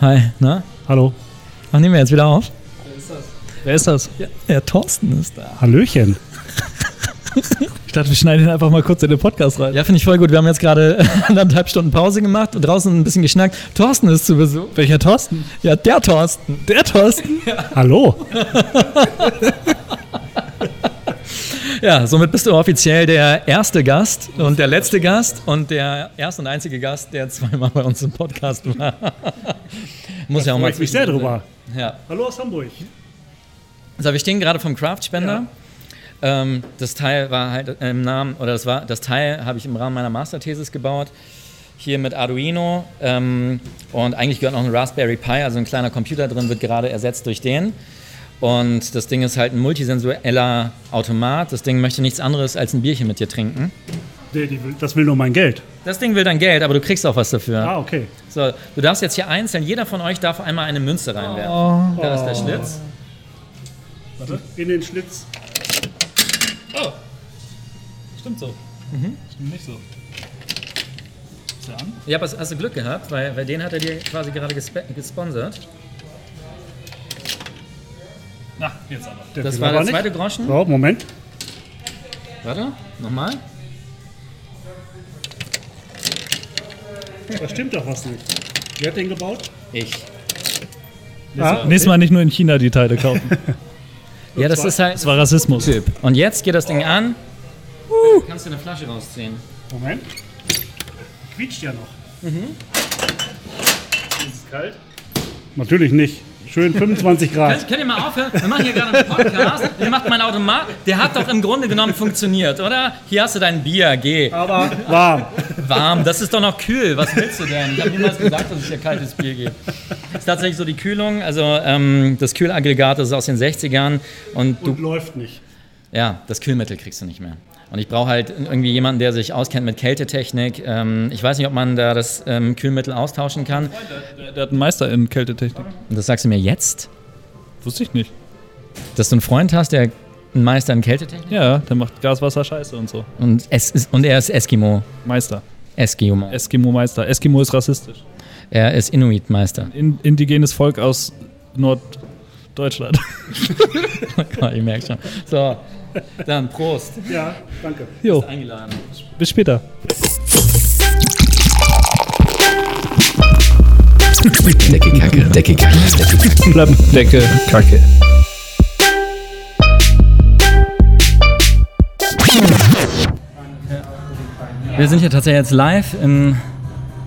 Hi, na? Hallo. Ach, nehmen wir jetzt wieder auf? Wer ist das? Ja, ja Thorsten ist da. Hallöchen. Ich dachte, wir schneiden ihn einfach mal kurz in den Podcast rein. Ja, finde ich voll gut. Wir haben jetzt gerade anderthalb Stunden Pause gemacht und draußen ein bisschen geschnackt. Thorsten ist zu Besuch. Welcher Thorsten? Ja, der Thorsten. Der Thorsten? Hallo. Ja, somit bist du offiziell der erste Gast und der letzte Gast und der erste und einzige Gast, der zweimal bei uns im Podcast war. Muss ja auch mal ich mich sehr drüber. Ja. Hallo aus Hamburg. So, wir stehen gerade vom Craft-Spender. Ja. Ähm, das Teil war halt im Namen, oder das war, das Teil habe ich im Rahmen meiner Masterthesis gebaut. Hier mit Arduino. Ähm, und eigentlich gehört noch ein Raspberry Pi, also ein kleiner Computer drin, wird gerade ersetzt durch den. Und das Ding ist halt ein multisensueller Automat. Das Ding möchte nichts anderes als ein Bierchen mit dir trinken. Nee, die will, das will nur mein Geld. Das Ding will dein Geld, aber du kriegst auch was dafür. Ah, okay. So, du darfst jetzt hier einzeln, jeder von euch darf einmal eine Münze reinwerfen. Da ist der Schlitz. Warte. In den Schlitz. Oh. Stimmt so. Stimmt nicht so. Ist der an? Ja, aber hast du Glück gehabt, weil, weil den hat er dir quasi gerade gesponsert. Na, jetzt aber. Der Das war der nicht. zweite Groschen. So, Moment. Warte, nochmal. Da stimmt doch was nicht. Wer hat den gebaut? Ich. Ah, Nächstes Mal nicht nur in China die Teile kaufen. Ja, das ist halt Das war Rassismus. Typ. Und jetzt geht das Ding an. Kannst du eine Flasche rausziehen? Moment. Quietscht ja noch. Ist es kalt? Natürlich nicht. Schön 25 Grad. Könnt, könnt ihr mal aufhören? Wir machen hier gerade einen Podcast. Ihr macht mein Automat. Der hat doch im Grunde genommen funktioniert, oder? Hier hast du dein Bier, geh. Aber warm. Warm, das ist doch noch kühl. Was willst du denn? Ich habe niemals gesagt, dass es hier kaltes Bier gibt. Das ist tatsächlich so die Kühlung. Also ähm, das Kühlaggregat das ist aus den 60ern und du Und läuft nicht. Ja, das Kühlmittel kriegst du nicht mehr. Und ich brauche halt irgendwie jemanden, der sich auskennt mit Kältetechnik. Ähm, ich weiß nicht, ob man da das ähm, Kühlmittel austauschen kann. Der, der hat einen Meister in Kältetechnik. Und das sagst du mir jetzt? Wusste ich nicht. Dass du einen Freund hast, der ein Meister in Kältetechnik Ja, der macht Gas, Wasser, Scheiße und so. und, es ist, und er ist Eskimo. Meister. Eskimo. Eskimo-Meister. Eskimo ist rassistisch. Er ist Inuit-Meister. In, indigenes Volk aus Norddeutschland. ich merke schon. So, dann Prost. Ja, danke. Jo, Eingeladen. bis später. Decke Kacke, Decke Kacke, Decke Kacke. Plattendecke, Kacke. Wir sind hier tatsächlich jetzt live im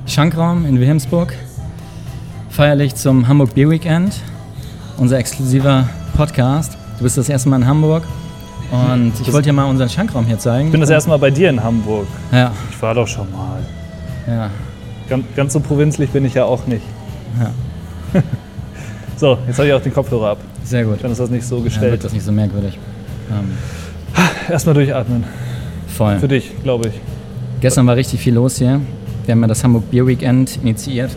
Schankraum in Wilhelmsburg. Feierlich zum Hamburg Beer Weekend. Unser exklusiver Podcast. Du bist das erste Mal in Hamburg. Und ich wollte dir mal unseren Schankraum hier zeigen. Ich bin das erste Mal bei dir in Hamburg. Ja, Ich war doch schon mal. ja. Ganz, ganz so provinzlich bin ich ja auch nicht. Ja. So, jetzt habe ich auch den Kopfhörer ab. Sehr gut. Dann ist das nicht so Dann gestellt. wird das nicht so merkwürdig. Ähm, Erstmal durchatmen. voll. Für dich, glaube ich. Gestern war richtig viel los hier. Wir haben ja das Hamburg Beer Weekend initiiert.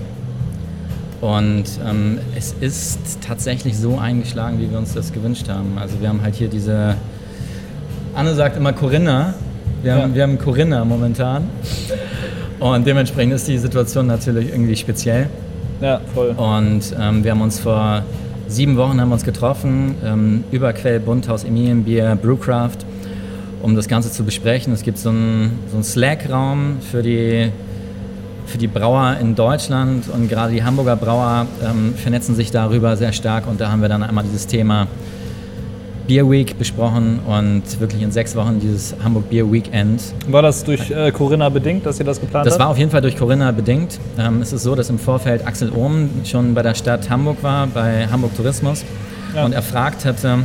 Und ähm, es ist tatsächlich so eingeschlagen, wie wir uns das gewünscht haben. Also wir haben halt hier diese, Anne sagt immer Corinna. Wir haben, Ja. wir haben Corinna momentan. Und dementsprechend ist die Situation natürlich irgendwie speziell. Ja, voll. Und ähm, wir haben uns vor sieben Wochen haben wir uns getroffen, ähm, Überquell, Bunthaus, Emilienbier, Brewcraft, um das Ganze zu besprechen. Es gibt so einen, so einen Slack-Raum für die, für die Brauer in Deutschland und gerade die Hamburger Brauer ähm, vernetzen sich darüber sehr stark und da haben wir dann einmal dieses Thema Beer Week besprochen und wirklich in sechs Wochen dieses Hamburg Beer Weekend War das durch äh, Corinna bedingt, dass ihr das geplant das habt? war auf jeden Fall durch Corinna bedingt. Ähm, es ist so, dass im Vorfeld Axel Ohm schon bei der Stadt Hamburg war, bei Hamburg Tourismus, Ja. und erfragt hatte,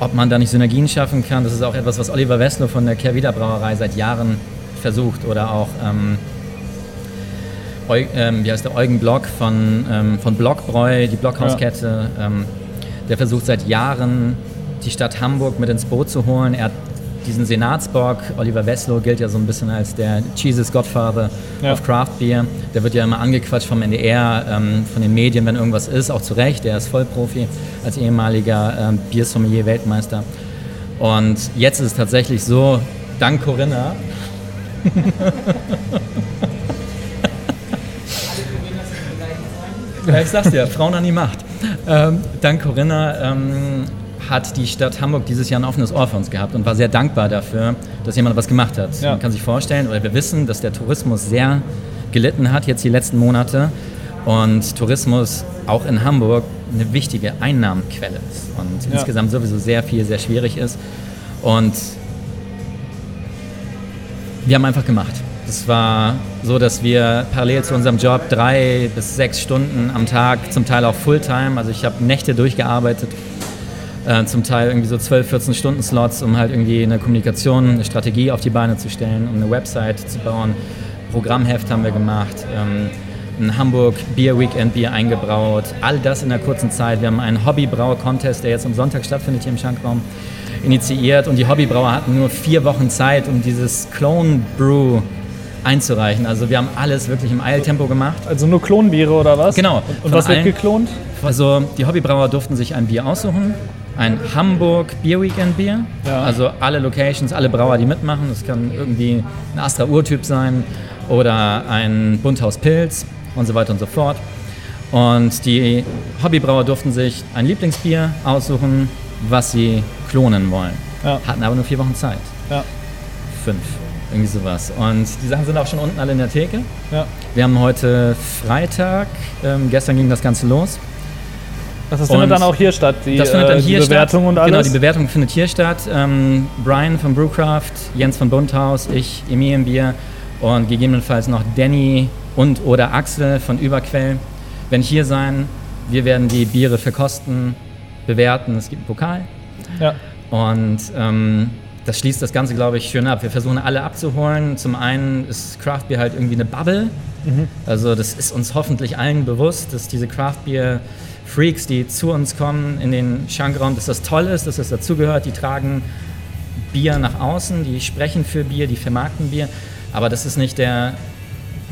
ob man da nicht Synergien schaffen kann. Das ist auch etwas, was Oliver Wessler von der Kehrwieder Brauerei seit Jahren versucht oder auch ähm, Eu, ähm, wie heißt der Eugen Block von, ähm, von Blockbräu, die Blockhauskette. Ähm, der versucht seit Jahren, die Stadt Hamburg mit ins Boot zu holen. Er hat diesen Senatsbock, Oliver Wesslow gilt ja so ein bisschen als der Jesus Godfather Ja. of Craft Beer. Der wird ja immer angequatscht vom NDR, ähm, von den Medien, wenn irgendwas ist, auch zu Recht. Er ist Vollprofi als ehemaliger ähm, Biersommelier, Weltmeister. Und jetzt ist es tatsächlich so, dank Corinna, Ja, ich sag's dir, Frauen an die Macht. Ähm, dank Corinna ähm, hat die Stadt Hamburg dieses Jahr ein offenes Ohr für uns gehabt und war sehr dankbar dafür, dass jemand was gemacht hat. Ja. Man kann sich vorstellen, oder wir wissen, dass der Tourismus sehr gelitten hat jetzt die letzten Monate und Tourismus auch in Hamburg eine wichtige Einnahmenquelle ist und Ja. insgesamt sowieso sehr viel, sehr schwierig ist. Und wir haben einfach gemacht. Es war so, dass wir parallel zu unserem Job drei bis sechs Stunden am Tag, zum Teil auch Fulltime, also ich habe Nächte durchgearbeitet, äh, zum Teil irgendwie so 12, 14 Stunden Slots, um halt irgendwie eine Kommunikation, eine Strategie auf die Beine zu stellen, um eine Website zu bauen. Programmheft haben wir gemacht, ähm, ein Hamburg Beer Weekend Bier eingebraut, all das in einer kurzen Zeit. Wir haben einen Hobbybrauer-Contest, der jetzt am Sonntag stattfindet hier im Schankraum, initiiert und die Hobbybrauer hatten nur vier Wochen Zeit, um dieses Clone Brew einzureichen. Also wir haben alles wirklich im Eiltempo gemacht. Also nur Klonbiere oder was? Genau. Und, und was wird allen- geklont? Also die Hobbybrauer durften sich ein Bier aussuchen. Ein Hamburg Beer Weekend Bier. Ja. Also alle Locations, alle Brauer, die mitmachen. Das kann irgendwie ein Astra Urtyp sein oder ein Bunthaus Pilz und so weiter und so fort. Und die Hobbybrauer durften sich ein Lieblingsbier aussuchen, was sie klonen wollen. Ja. Hatten aber nur vier Wochen Zeit. Ja. Fünf. Irgendwie sowas. Und die Sachen sind auch schon unten alle in der Theke. Ja. Wir haben heute Freitag. Ähm, gestern ging das Ganze los. Das findet dann auch hier statt, die, Das findet dann äh, hier die Bewertung statt. und alles. Genau, die Bewertung findet hier statt. Ähm, Brian von Brewcraft, Jens von Bunthaus, ich, Emilienbier und gegebenenfalls noch Danny und oder Axel von Überquell werden hier sein. Wir werden die Biere verkosten, bewerten. Es gibt einen Pokal. ja. Und ähm, das schließt das Ganze, glaube ich, schön ab. Wir versuchen alle abzuholen. Zum einen ist Craft Beer halt irgendwie eine Bubble. Also das ist uns hoffentlich allen bewusst, dass diese Craft Beer Freaks, die zu uns kommen in den Schankraum, dass das toll ist, dass das dazugehört. Die tragen Bier nach außen, die sprechen für Bier, die vermarkten Bier. Aber das ist nicht der,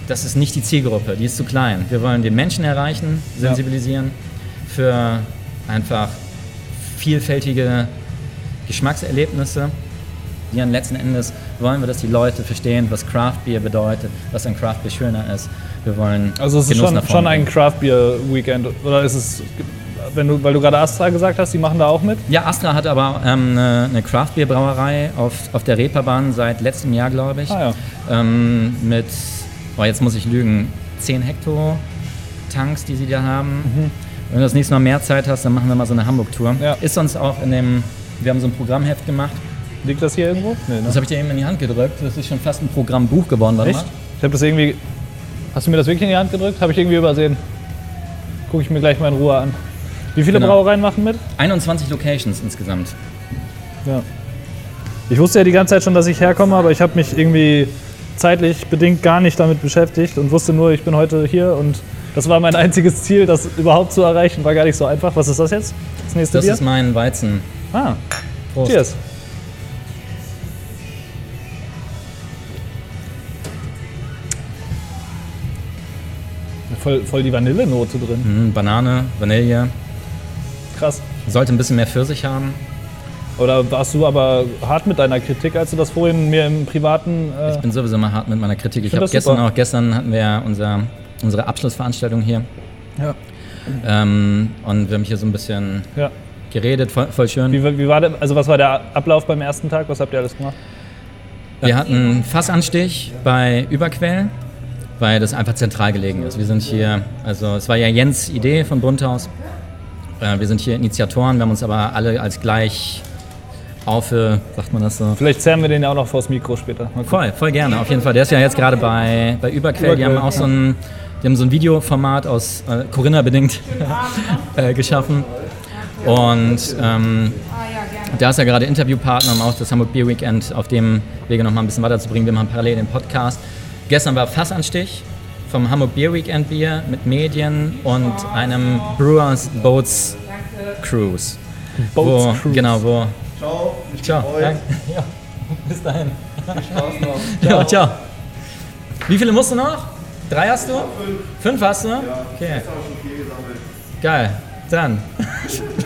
das ist nicht die Zielgruppe, die ist zu klein. Wir wollen den Menschen erreichen, sensibilisieren für einfach vielfältige Geschmackserlebnisse. An letzten Endes wollen wir, dass die Leute verstehen, was Craft Beer bedeutet, was ein Craft Beer schöner ist. Wir wollen Also es ist Genuss schon, schon ein. Craft Beer Weekend oder ist es, wenn du, weil du gerade Astra gesagt hast, die machen da auch mit? Ja, Astra hat aber ähm, eine, eine Craft Beer Brauerei auf, auf der Reeperbahn seit letztem Jahr, glaube ich. Ah ja. ähm, mit, oh, jetzt muss ich lügen, 10 Hektar Tanks, die sie da haben. Wenn du das nächste Mal mehr Zeit hast, dann machen wir mal so eine Hamburg-Tour. Mhm. Ja. Ist sonst auch in dem, wir haben so ein Programmheft gemacht. Liegt das hier irgendwo? Nee, ne? Das habe ich dir eben in die Hand gedrückt. Das ist schon fast ein Programmbuch geworden. Warte Echt? mal. Ich habe das irgendwie. Hast du mir das wirklich in die Hand gedrückt? Habe ich irgendwie übersehen. Gucke ich mir gleich mal in Ruhe an. Wie viele Genau. Brauereien machen mit? 21 Locations insgesamt. Ja. Ich wusste ja die ganze Zeit schon, dass ich herkomme, aber ich habe mich irgendwie zeitlich bedingt gar nicht damit beschäftigt und wusste nur, ich bin heute hier und das war mein einziges Ziel, das überhaupt zu erreichen, war gar nicht so einfach. Was ist das jetzt? Das nächste Das Bier? ist mein Weizen. ah, Prost. cheers. Voll, voll die Vanillenote drin. Mhm, Banane, Vanille. Krass. Sollte ein bisschen mehr Pfirsich haben. Oder warst du aber hart mit deiner Kritik, als du das vorhin mir im privaten. Äh, Ich bin sowieso mal hart mit meiner Kritik. Ich find habe gestern super. auch, gestern hatten wir unser, unsere Abschlussveranstaltung hier. ja. Ähm, und wir haben hier so ein bisschen ja. geredet, voll, voll schön. Wie, wie war der, also was war der Ablauf beim ersten Tag? Was habt ihr alles gemacht? Wir hatten Fassanstich bei Überquell, weil das einfach zentral gelegen ist. Wir sind hier, also es war ja Jens Idee von Bunthaus. Äh, wir sind hier Initiatoren, wir haben uns aber alle als gleich auf, äh, sagt man das so? Vielleicht zerren wir den ja auch noch vors Mikro später. Voll, voll gerne, auf jeden Fall. Der ist ja jetzt gerade bei, bei Überquell. Die haben Überquell, auch so ein, die haben so ein Videoformat aus äh, Corinna bedingt äh, geschaffen. Und ähm, da ist er gerade Interviewpartner, um auch das Hamburg Beer Weekend auf dem Wege noch mal ein bisschen weiterzubringen. Wir machen parallel den Podcast. Gestern war Fassanstich vom Hamburg Beer Weekend Bier mit Medien und einem Brewers Boats Cruise. Boats wo, Cruise. Genau, wo. Ciao, ich Ciao. Danke. Ja, bis dahin. Spaß noch. Ja, ciao. Wie viele musst du noch? Drei hast du? Fünf. hast du? Okay. Ich habe schon viel gesammelt. Geil. Dann.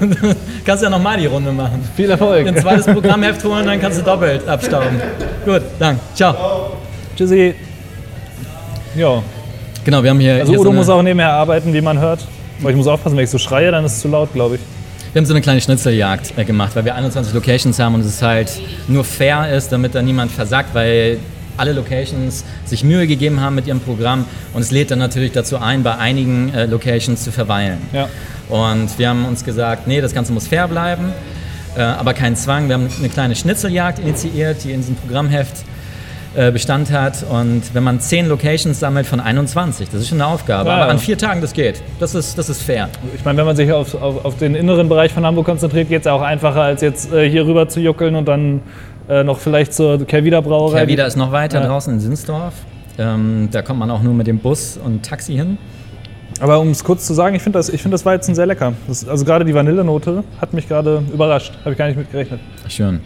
kannst du ja nochmal die Runde machen. Viel Erfolg. Ein zweites Programmheft holen, dann kannst du doppelt abstauben. Gut, danke. Ciao. Tschüssi. Ja. Genau, wir haben hier. Also hier Udo so muss auch nebenher arbeiten, wie man hört. Aber ich muss aufpassen, wenn ich so schreie, dann ist es zu laut, glaube ich. Wir haben so eine kleine Schnitzeljagd äh, gemacht, weil wir 21 Locations haben und es halt nur fair ist, damit da niemand versagt, weil alle Locations sich Mühe gegeben haben mit ihrem Programm und es lädt dann natürlich dazu ein, bei einigen äh, Locations zu verweilen. Ja. Und wir haben uns gesagt, nee, das Ganze muss fair bleiben, äh, aber kein Zwang. Wir haben eine kleine Schnitzeljagd initiiert, die in diesem Programmheft Bestand hat. Und wenn man 10 Locations sammelt von 21, das ist schon eine Aufgabe. Ja, aber ja. an vier Tagen, das geht. Das ist, das ist fair. Ich meine, wenn man sich auf, auf, auf den inneren Bereich von Hamburg konzentriert, geht es ja auch einfacher, als jetzt äh, hier rüber zu juckeln und dann äh, noch vielleicht zur Kervida Brauerei. Wieder ist noch weiter Ja. draußen in Sinsdorf. Ähm, da kommt man auch nur mit dem Bus und Taxi hin. Aber um es kurz zu sagen, ich finde das, ich find das Weizen sehr lecker. Das, also gerade die Vanillenote hat mich gerade überrascht. Habe ich gar nicht mit gerechnet. Schön.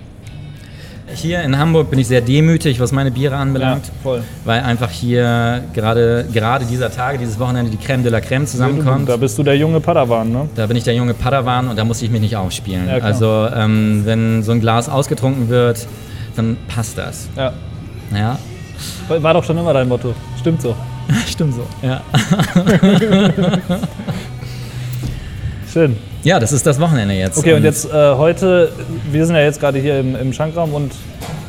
Hier in Hamburg bin ich sehr demütig, was meine Biere anbelangt. voll. Weil einfach hier gerade, gerade dieser Tage, dieses Wochenende die Crème de la Crème zusammenkommt. Da bist du der junge Padawan, ne? Da bin ich der junge Padawan und da muss ich mich nicht aufspielen. Ja, also ähm, wenn so ein Glas ausgetrunken wird, dann passt das. Ja. Ja, War doch schon immer dein Motto. Stimmt so. stimmt so. Ja. Schön. Ja, das ist das Wochenende jetzt. Okay, und jetzt äh, heute, wir sind ja jetzt gerade hier im, im Schankraum und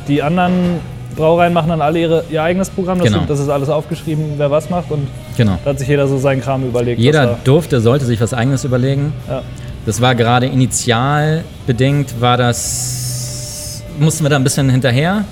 die anderen Brauereien machen dann alle ihre, ihr eigenes Programm. Das, Genau. sind, das ist alles aufgeschrieben, wer was macht und Genau. da hat sich jeder so seinen Kram überlegt. Jeder er- durfte, sollte sich was Eigenes überlegen. Ja. Das war gerade initial bedingt, war das, mussten wir da ein bisschen hinterher,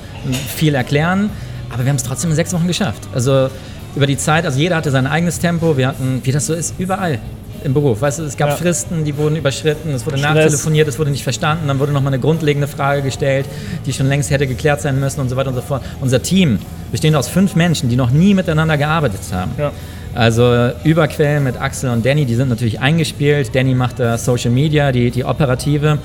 viel erklären, aber wir haben es trotzdem in sechs Wochen geschafft. Also über die Zeit, also jeder hatte sein eigenes Tempo, wir hatten, wie das so ist, überall im Beruf. Weißt du, es gab Ja. Fristen, die wurden überschritten, es wurde Stress. nachtelefoniert, es wurde nicht verstanden, dann wurde nochmal eine grundlegende Frage gestellt, die schon längst hätte geklärt sein müssen und so weiter und so fort. Unser Team besteht aus fünf Menschen, die noch nie miteinander gearbeitet haben. Ja. Also äh, Überquellen mit Axel und Danny, die sind natürlich eingespielt. Danny macht da Social Media, die, die Operative.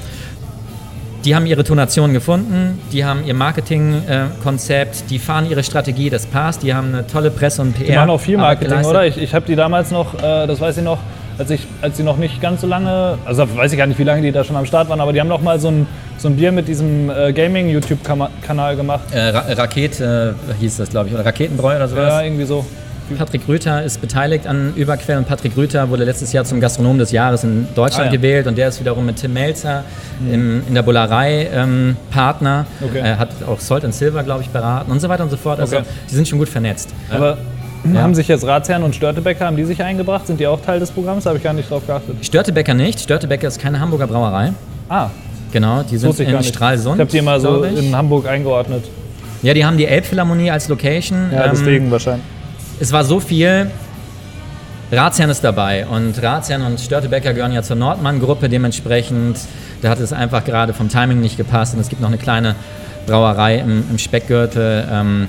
Die haben ihre Tonation gefunden, die haben ihr Marketingkonzept, die fahren ihre Strategie, das passt, die haben eine tolle Presse und PR. Die machen auch viel Marketing, oder? Ich, ich habe die damals noch, äh, das weiß ich noch, als, ich, als sie noch nicht ganz so lange, also weiß ich gar nicht, wie lange die da schon am Start waren, aber die haben noch mal so ein, so ein Bier mit diesem äh, Gaming-YouTube-Kanal gemacht. Äh, Ra Rakete äh, hieß das, glaube ich, oder Raketenbräu oder sowas. Ja, irgendwie so. Patrick Rüther ist beteiligt an Überquell und Patrick Rüther wurde letztes Jahr zum Gastronom des Jahres in Deutschland Ah, ja. gewählt und der ist wiederum mit Tim Melzer im, in der Bullerei ähm, Partner, Okay. Er hat auch Salt and Silver, glaube ich, beraten und so weiter und so fort. Also Okay. die sind schon gut vernetzt. Aber Ja. haben sich jetzt Ratsherren und Störtebecker, haben die sich eingebracht? Sind die auch Teil des Programms? Da habe ich gar nicht drauf geachtet. Störtebecker nicht. Störtebecker ist keine Hamburger Brauerei. Ah, Genau, die sind in. Stralsund. Ich habe die immer so in Hamburg eingeordnet. Ja, die haben die Elbphilharmonie als Location. Ja, Ähm, deswegen wahrscheinlich. es war so viel. Ratsherrn ist dabei und Ratsherrn und Störtebecker gehören ja zur Nordmann-Gruppe. Dementsprechend, da hat es einfach gerade vom Timing nicht gepasst. Und es gibt noch eine kleine Brauerei im, im Speckgürtel, ähm,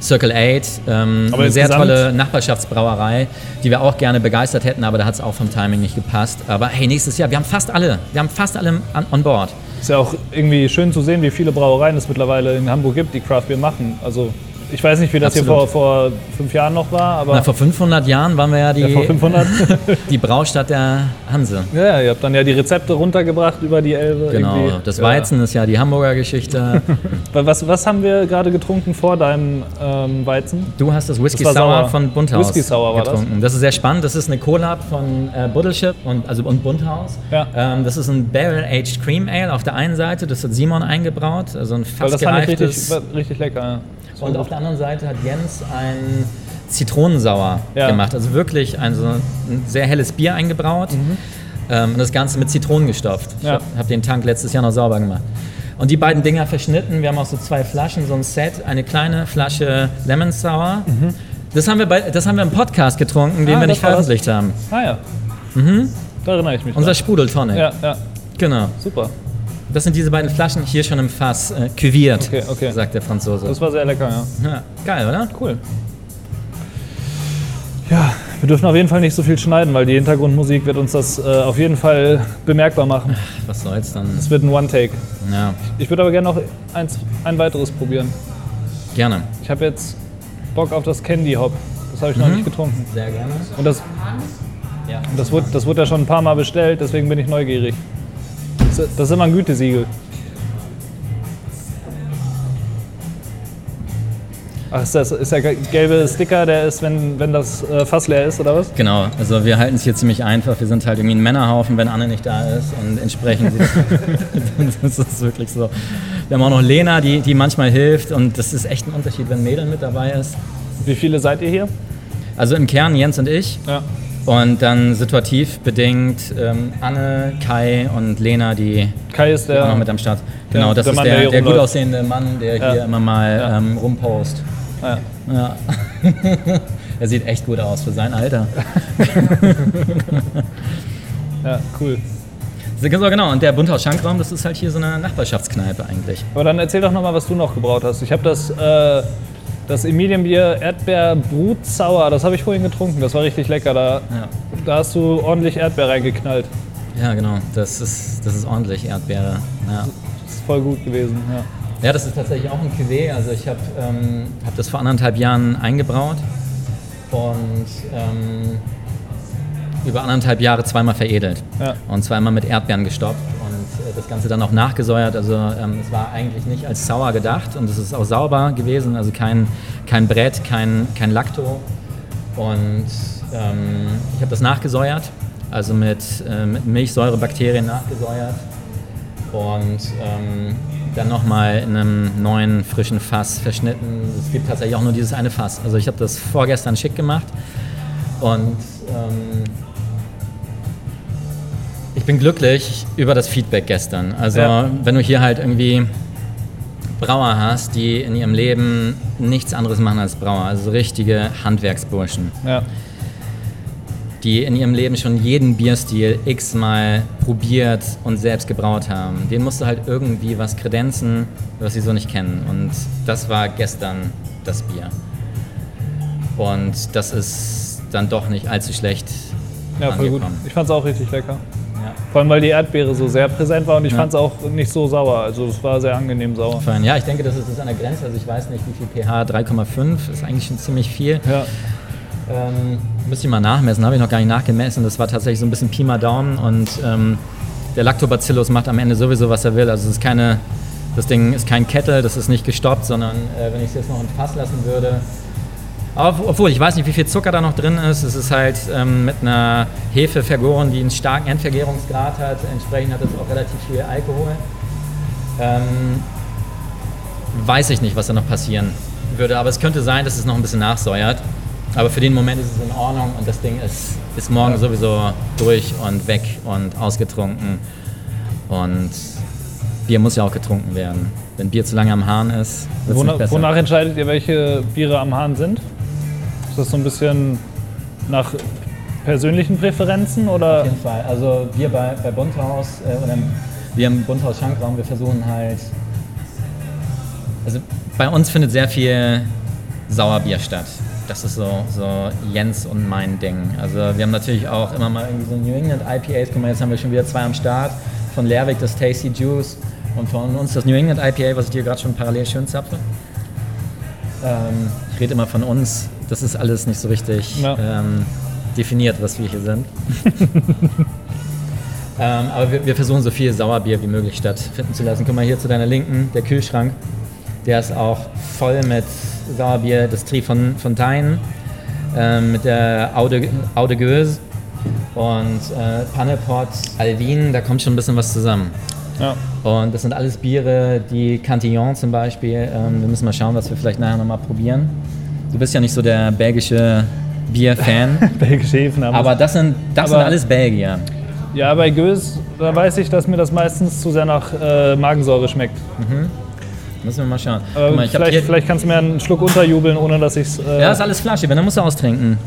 Circle 8, ähm, Aber eine sehr tolle Nachbarschaftsbrauerei, die wir auch gerne begeistert hätten, aber da hat es auch vom Timing nicht gepasst. Aber hey, nächstes Jahr, wir haben fast alle, wir haben fast alle an, on board. Ist ja auch irgendwie schön zu sehen, wie viele Brauereien es mittlerweile in Hamburg gibt, die Craft Beer machen. Also ich weiß nicht, wie das hier vor, Absolut. vor fünf Jahren noch war, aber Na, vor 500 Jahren waren wir ja die, ja, vor 500. die Braustadt der Hanse. ja, ihr habt dann ja die Rezepte runtergebracht über die Elbe. Genau, irgendwie. das Ja. Weizen ist ja die Hamburger Geschichte. Was, was haben wir gerade getrunken vor deinem ähm, Weizen? Du hast das Whisky Das Sour von Bunthaus Whisky Sour war das? getrunken. Das? ist sehr spannend. Das ist eine Collab von äh, Buddleship und, also, und Bunthaus. Ja. Ähm, das ist ein Barrel-Aged Cream Ale auf der einen Seite. Das hat Simon eingebraut. Also ein fast das fand ich richtig, gereiftes. richtig lecker. Und auf der anderen Seite hat Jens ein Zitronensauer Ja. gemacht. Also wirklich ein, so ein sehr helles Bier eingebraut. Ähm, und das Ganze mit Zitronen gestopft. Mhm. Ja. Ich habe den Tank letztes Jahr noch sauber gemacht. Und die beiden Dinger verschnitten. Wir haben auch so zwei Flaschen, so ein Set. Eine kleine Flasche Lemon Sour. Das, haben wir bei, das haben wir im Podcast getrunken, den Mhm. Ah, wir nicht veröffentlicht haben. Ah ja. Da erinnere ich mich. Unser. Sprudeltonic. ja, ja, Genau. super. Das sind diese beiden Flaschen hier schon im Fass. Äh, cuviert, Okay, okay. sagt der Franzose. Das war sehr lecker, ja. Ja, geil, oder? Cool. Ja, wir dürfen auf jeden Fall nicht so viel schneiden, weil die Hintergrundmusik wird uns das äh, auf jeden Fall bemerkbar machen. Was soll's dann? Es wird ein One-Take. Ja, Ich würde aber gerne noch eins, ein weiteres probieren. gerne. Ich habe jetzt Bock auf das Candy Hop. Das habe ich noch nicht getrunken. Sehr gerne. Und das, Ja. das, wurde, das wurde ja schon ein paar Mal bestellt, deswegen bin ich neugierig. Das, ist immer ein Gütesiegel. Ach, ist, das, ist der gelbe Sticker, der ist, wenn, wenn das äh, Fass leer ist, oder was? Genau, also wir halten es hier ziemlich einfach. Wir sind halt irgendwie ein Männerhaufen, wenn Anne nicht da ist und entsprechend das ist wirklich so. Wir haben auch noch Lena, die, die manchmal hilft und das ist echt ein Unterschied, wenn Mädel mit dabei ist. Wie viele seid ihr hier? Also im Kern Jens und ich Ja. Und dann situativ bedingt ähm, Anne, Kai und Lena, die Kai ist auch noch der. mit am Start. Genau, das der ist Mann, der der, der gut aussehende Mann, der Ja. hier immer mal Ja. ähm, rumpost. Ja. Ja. er sieht echt gut aus für sein Alter. ja, cool. So, genau, und der Bunthaus Schankraum, das ist halt hier so eine Nachbarschaftskneipe eigentlich. Aber dann erzähl doch nochmal, was du noch gebraut hast. Ich habe das, äh, das Emilienbier Erdbeer Brutsauer, das habe ich vorhin getrunken. Das war richtig lecker. Da, Ja, da hast du ordentlich Erdbeer reingeknallt. ja genau, das ist, das ist ordentlich Erdbeere. Ja. Das ist voll gut gewesen. Ja. Ja, das ist tatsächlich auch ein Cuvée. Also ich habe ähm, hab das vor anderthalb Jahren eingebraut und ähm, über anderthalb Jahre zweimal veredelt. Ja. Und zweimal mit Erdbeeren gestopft äh, das Ganze dann auch nachgesäuert. Also ähm, es war eigentlich nicht als sauer gedacht und es ist auch sauber gewesen. Also kein, kein Brett, kein, kein Lacto. Und ähm, ich habe das nachgesäuert, also mit, äh, mit Milchsäurebakterien nachgesäuert und ähm, dann nochmal in einem neuen, frischen Fass verschnitten. Es gibt tatsächlich auch nur dieses eine Fass. Also ich habe das vorgestern schick gemacht und ähm, ich bin glücklich über das Feedback gestern. Also Ja. wenn du hier halt irgendwie Brauer hast, die in ihrem Leben nichts anderes machen als Brauer, also so richtige Handwerksburschen Ja. die in ihrem Leben schon jeden Bierstil x-mal probiert und selbst gebraut haben. Denen musst du halt irgendwie was kredenzen, was sie so nicht kennen. Und das war gestern das Bier. Und das ist dann doch nicht allzu schlecht ja, voll gut. Ich fand es auch richtig lecker. Ja. Vor allem, weil die Erdbeere so sehr präsent war und ich Ja. fand es auch nicht so sauer. Also es war sehr angenehm sauer. Fein. Ja, ich denke, das ist das an der Grenze. Also ich weiß nicht, wie viel pH, 3,5 ist eigentlich schon ziemlich viel. Ja. Ähm, müsste ich mal nachmessen, habe ich noch gar nicht nachgemessen. Das war tatsächlich so ein bisschen Pi mal Daumen und ähm, der Lactobacillus macht am Ende sowieso, was er will. Also es ist keine, das Ding ist kein Kettel, das ist nicht gestoppt, sondern äh, wenn ich es jetzt noch im Fass lassen würde. Ob- Obwohl, ich weiß nicht, wie viel Zucker da noch drin ist. Es ist halt ähm, mit einer Hefe vergoren, die einen starken Endvergärungsgrad hat. Entsprechend hat es auch relativ viel Alkohol. Ähm, weiß ich nicht, was da noch passieren würde, aber es könnte sein, dass es noch ein bisschen nachsäuert. Aber für den Moment ist es in Ordnung und das Ding ist, ist morgen sowieso durch und weg und ausgetrunken. Und Bier muss ja auch getrunken werden. Wenn Bier zu lange am Hahn ist, wird es nicht besser. wonach entscheidet ihr, welche Biere am Hahn sind? Das so ein bisschen nach persönlichen Präferenzen oder? Auf jeden Fall. Also wir bei, bei Bunthaus, äh, oder wir im Bunthaus Schankraum, wir versuchen halt, also bei uns findet sehr viel Sauerbier statt. Das ist so, so Jens und mein Ding. Also wir haben natürlich auch immer mal irgendwie so New England IPAs. Guck mal, jetzt haben wir schon wieder zwei am Start. Von Lerwick das Tasty Juice und von uns das New England IPA, was ich dir gerade schon parallel schön zapfe. Ähm, ich rede immer von uns. Das ist alles nicht so richtig Ja. ähm, definiert, was wir hier sind. ähm, aber wir, wir versuchen so viel Sauerbier wie möglich stattfinden zu lassen. Guck mal hier zu deiner Linken, der Kühlschrank. Der ist auch voll mit Sauerbier, das Tri von Fontaine, ähm, mit der Eau de, Eau de Gueuse und äh, Pannepot, Alvin, da kommt schon ein bisschen was zusammen. Ja. Und das sind alles Biere, die Cantillon zum Beispiel. Ähm, wir müssen mal schauen, was wir vielleicht nachher nochmal probieren. Du bist ja nicht so der belgische Bierfan, Belgische Hefen haben aber das sind, das sind Aber- alles Belgier. Ja, bei Gös, da weiß ich, dass mir das meistens zu sehr nach äh, Magensäure schmeckt. Müssen wir mal schauen. Guck mal, vielleicht, vielleicht kannst du mir einen Schluck unterjubeln, ohne dass ich es. Äh, ja, ist alles Flasche, wenn dann musst du austrinken.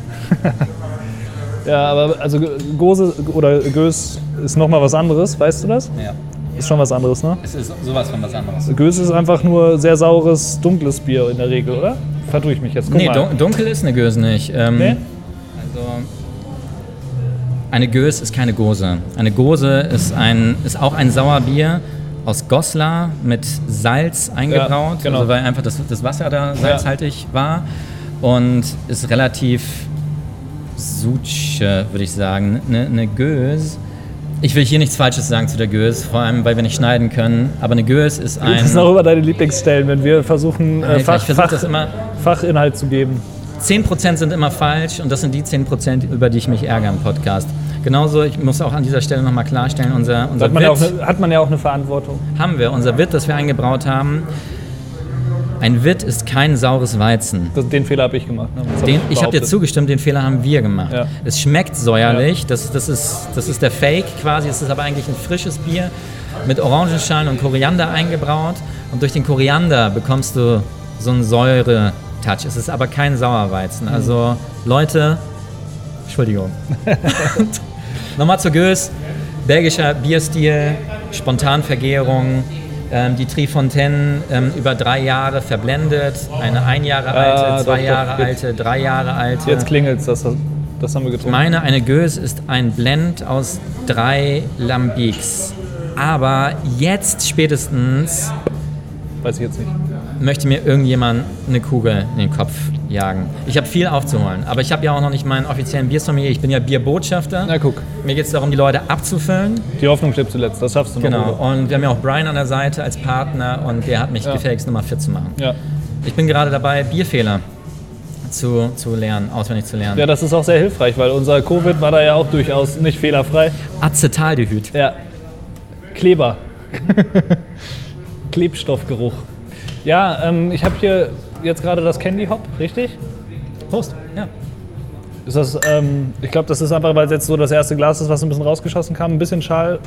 ja, aber also Gose oder Gös ist nochmal was anderes, weißt du das? Ja, Ist schon was anderes, ne? es ist sowas von was anderes. Gös ist einfach nur sehr saures, dunkles Bier in der Regel, oder? Vertue ich mich jetzt. Guck Nee, dun dunkel ist eine Göse nicht. Ähm, Nee? Also, eine Gös ist keine Gose. Eine Gose ist, ein, ist auch ein Sauerbier aus Goslar mit Salz eingebraut, genau. also weil einfach das, das Wasser da salzhaltig war und ist relativ suche, würde ich sagen. Eine, eine Gös Ich will hier nichts Falsches sagen zu der Gös, vor allem, weil wir nicht schneiden können. Aber eine Gös ist ein. Das sind auch immer deine Lieblingsstellen, wenn wir versuchen, äh, Fach, versuche Fach, das immer. Fachinhalt zu geben. 10% sind immer falsch und das sind die 10%, über die ich mich ärgere im Podcast. Genauso, ich muss auch an dieser Stelle nochmal klarstellen, unser, unser hat man, ja auch hat man ja auch eine Verantwortung. haben wir, unser Witt, das wir eingebraut haben. Ein Witt ist kein saures Weizen. Den Fehler habe ich gemacht. Ne? Das hab Den, ich habe dir zugestimmt, den Fehler haben wir gemacht. Ja. Es schmeckt säuerlich, das, das, ist, das ist der Fake quasi, es ist aber eigentlich ein frisches Bier mit Orangenschalen und Koriander eingebraut. Und durch den Koriander bekommst du so einen Säure-Touch. Es ist aber kein Sauerweizen. Mhm. Also Leute, Entschuldigung. Nochmal zur Gös. Belgischer Bierstil, Spontanvergärung. Ähm, die Trifontaine ähm, über drei Jahre verblendet. Eine ein Jahre alte, Ah, zwei doch, doch, Jahre jetzt- alte, drei Jahre alte. Jetzt klingelt's, das, das haben wir getrunken. meine, eine Gös ist ein Blend aus drei Lambics. Aber jetzt spätestens Weiß ich jetzt nicht. möchte mir irgendjemand eine Kugel in den Kopf jagen. Ich habe viel aufzuholen, aber ich habe ja auch noch nicht meinen offiziellen Biersommelier. Ich bin ja Bierbotschafter. Na guck, Mir geht es darum, die Leute abzufüllen. die Hoffnung stirbt zuletzt. Das schaffst du noch. Genau. Uwe. Und wir haben ja auch Brian an der Seite als Partner und der hat mich Ja. gefälligst nochmal fit zu machen. Ja. Ich bin gerade dabei, Bierfehler zu, zu lernen, auswendig zu lernen. ja, das ist auch sehr hilfreich, weil unser Covid war da ja auch durchaus nicht fehlerfrei. Acetaldehyd. Ja. Kleber. Klebstoffgeruch. Ja, ähm, ich habe hier jetzt gerade das Candy Hop, richtig? Prost. Ja. Ist das, ähm, ich glaube, das ist einfach, weil es jetzt so das erste Glas ist, was ein bisschen rausgeschossen kam, ein bisschen schal.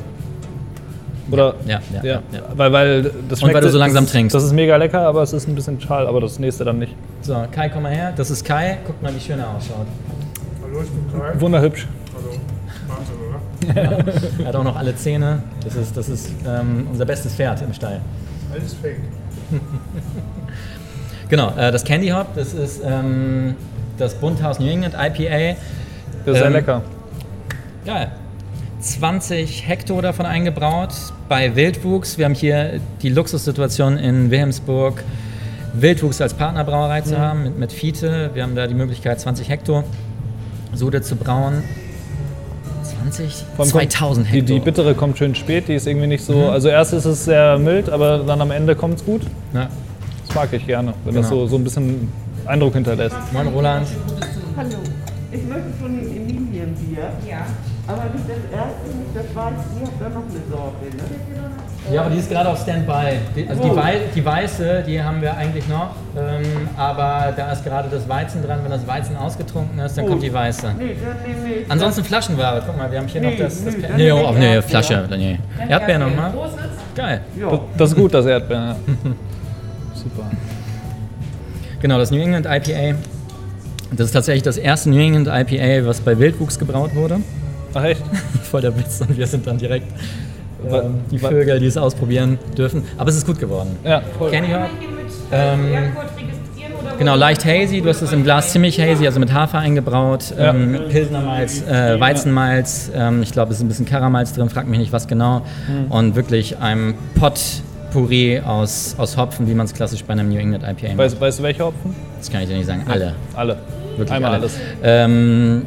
Oder? Ja, ja, ja. ja. Weil, weil das Und weil du so das- langsam das, trinkst. Das ist mega lecker, aber es ist ein bisschen schal, aber das nächste dann nicht. So, Kai, komm mal her. Das ist Kai. Guck mal, wie schön er ausschaut. Hallo, ich bin Kai. Wunderhübsch. Hallo. Wahnsinn, oder? Er hat auch noch alle Zähne. Das ist, das ist ähm, unser bestes Pferd im Stall. Alles fake. Genau, äh, das Candy Hop, das ist ähm, das Bunthaus New England IPA. Das ist sehr Ähm, lecker. Geil. 20 Hektar davon eingebraut bei Wildwuchs. Wir haben hier die Luxussituation in Wilhelmsburg, Wildwuchs als Partnerbrauerei Mhm. zu haben mit, mit Fiete. Wir haben da die Möglichkeit, 20 Hektar Sude zu brauen. 20? Vor allem 2000 kommt- Die, Hektar. die bittere kommt schön spät, die ist irgendwie nicht so. Mhm. Also erst ist es sehr mild, aber dann am Ende kommt es gut. Ja. Das mag ich gerne, wenn das Genau. so, so ein bisschen Eindruck hinterlässt. Moin Roland. Hallo, ich möchte von dem Emilienbier. Ja. Aber nicht das erste, nicht das weiße, ihr habt da noch eine Sorte, ne? Ja, aber die ist gerade auf Standby. Die, also die, Oh. Wei die weiße, die haben wir eigentlich noch. Ähm, aber da ist gerade das Weizen dran. Wenn das Weizen ausgetrunken ist, dann Oh. kommt die weiße. Nee, dann nehme ich. Ansonsten Flaschenware. Guck mal, wir haben hier Nee, noch das. das nee, Pe- dann nee, oh, nee. Flasche. Nee. Erdbeer nochmal. Geil. Ja. Das, das ist gut, das Erdbeer. Super. Genau, das New England IPA. Das ist tatsächlich das erste New England IPA, was bei Wildwuchs gebraut wurde. Ach echt? Voll der Witz. Und wir sind dann direkt ähm, die Vögel, die es ausprobieren dürfen. Aber es ist gut geworden. Ja, voll. Candy Hop. Ähm, Genau, leicht hazy. Du hast es im Glas ziemlich hazy, also mit Hafer eingebraut. Ja. Ähm, Pilsnermalz, äh, Weizenmalz. Ähm, ich glaube, es ist ein bisschen Karamalz drin, frag mich nicht was genau. Mhm. Und wirklich ein Potpourri aus, aus Hopfen, wie man es klassisch bei einem New England IPA macht. Weißt, weißt du, welche Hopfen? Das kann ich dir nicht sagen. Alle. Alle. Wirklich Einmal alle. alles. Ähm,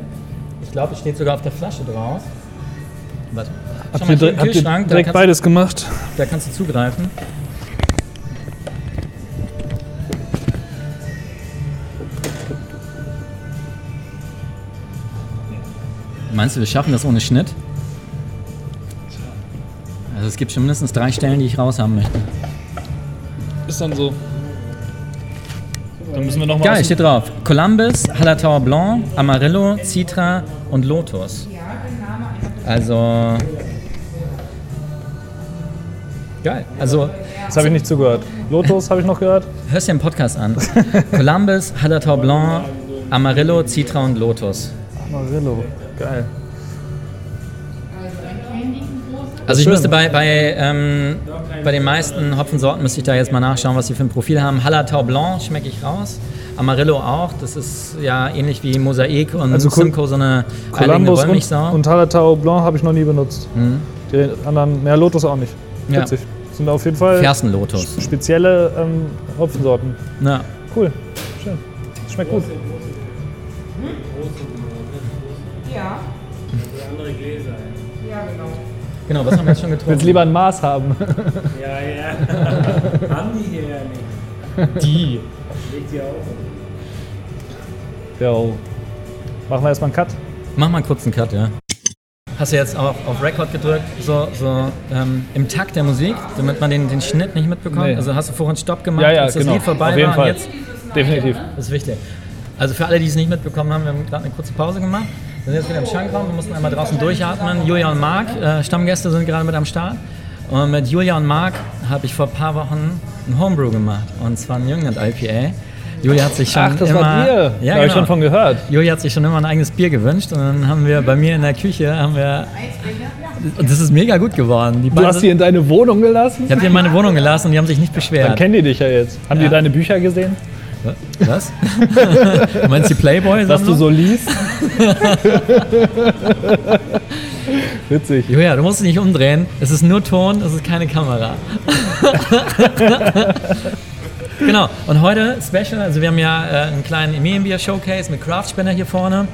ich glaube, es steht sogar auf der Flasche drauf. Warte. Schau mal, Habt ihr, hier dir- im habt ihr direkt kannst, beides gemacht? da kannst du zugreifen. Meinst du, wir schaffen das ohne Schnitt? Also es gibt schon mindestens drei Stellen, die ich raushaben möchte. Ist dann so. Dann müssen wir nochmal. Geil, steht drauf. Columbus, Hallertauer Blanc, Amarillo, Citra und Lotus. Also. Geil. Also, Das habe ich nicht zugehört. Lotus habe ich noch gehört. hörst dir den Podcast an. Columbus, Hallertauer Blanc, Amarillo, Citra und Lotus. Amarillo. Geil. Also ich müsste bei, bei, ähm, bei den meisten Hopfensorten müsste ich da jetzt mal nachschauen, was sie für ein Profil haben. Hallertau Blanc schmecke ich raus. Amarillo auch. Das ist ja ähnlich wie Mosaik und Also Simcoe so eine Columbus und, Wollmilchsau. und Hallertau Blanc habe ich noch nie benutzt. Mhm. Die anderen, ja, Lotus auch nicht. Ja. Witzig. Sind auf jeden Fall Fersenlotus. spezielle ähm, Hopfensorten. Ja. Cool. Schön. Schmeckt gut. Genau. Was haben wir jetzt schon Willst getrunken? lieber ein Maß haben? Ja, ja. Haben die hier ja nicht. Die. Legt die auf. Jo. Machen wir erstmal einen Cut. Mach mal einen kurzen Cut, ja. Hast du jetzt auch auf Record gedrückt, so, so ähm, im Takt der Musik, damit man den, den Schnitt nicht mitbekommt? Nee. Also hast du vorhin Stopp gemacht, Ja, ja, als das genau. Lied vorbei Auf jeden war Fall. jetzt Definitiv. Das ist wichtig. Also für alle, die es nicht mitbekommen haben, wir haben gerade eine kurze Pause gemacht. Wir sind jetzt wieder im Schankraum, wir mussten einmal draußen durchatmen. Julia und Marc, äh, Stammgäste, sind gerade mit am Start. Und mit Julia und Marc habe ich vor ein paar Wochen ein Homebrew gemacht. Und zwar ein Jüngland IPA. Julia hat sich schon Ach, das immer... war Bier. Ja, habe ich genau. schon von gehört. Julia hat sich schon immer ein eigenes Bier gewünscht. Und dann haben wir bei mir in der Küche, haben wir... Und das ist mega gut geworden. Die Du hast die in deine Wohnung gelassen? ich habe die in meine Wohnung gelassen und die haben sich nicht Dann beschwert. kennen die dich ja jetzt. Haben Ja. die deine Bücher gesehen? Was? du meinst die Playboy? Was du so liest? Witzig. Julia, du musst dich nicht umdrehen. Es ist nur Ton, es ist keine Kamera. genau, und heute Special, also wir haben ja äh, einen kleinen Emilienbier Showcase mit Craftspender hier vorne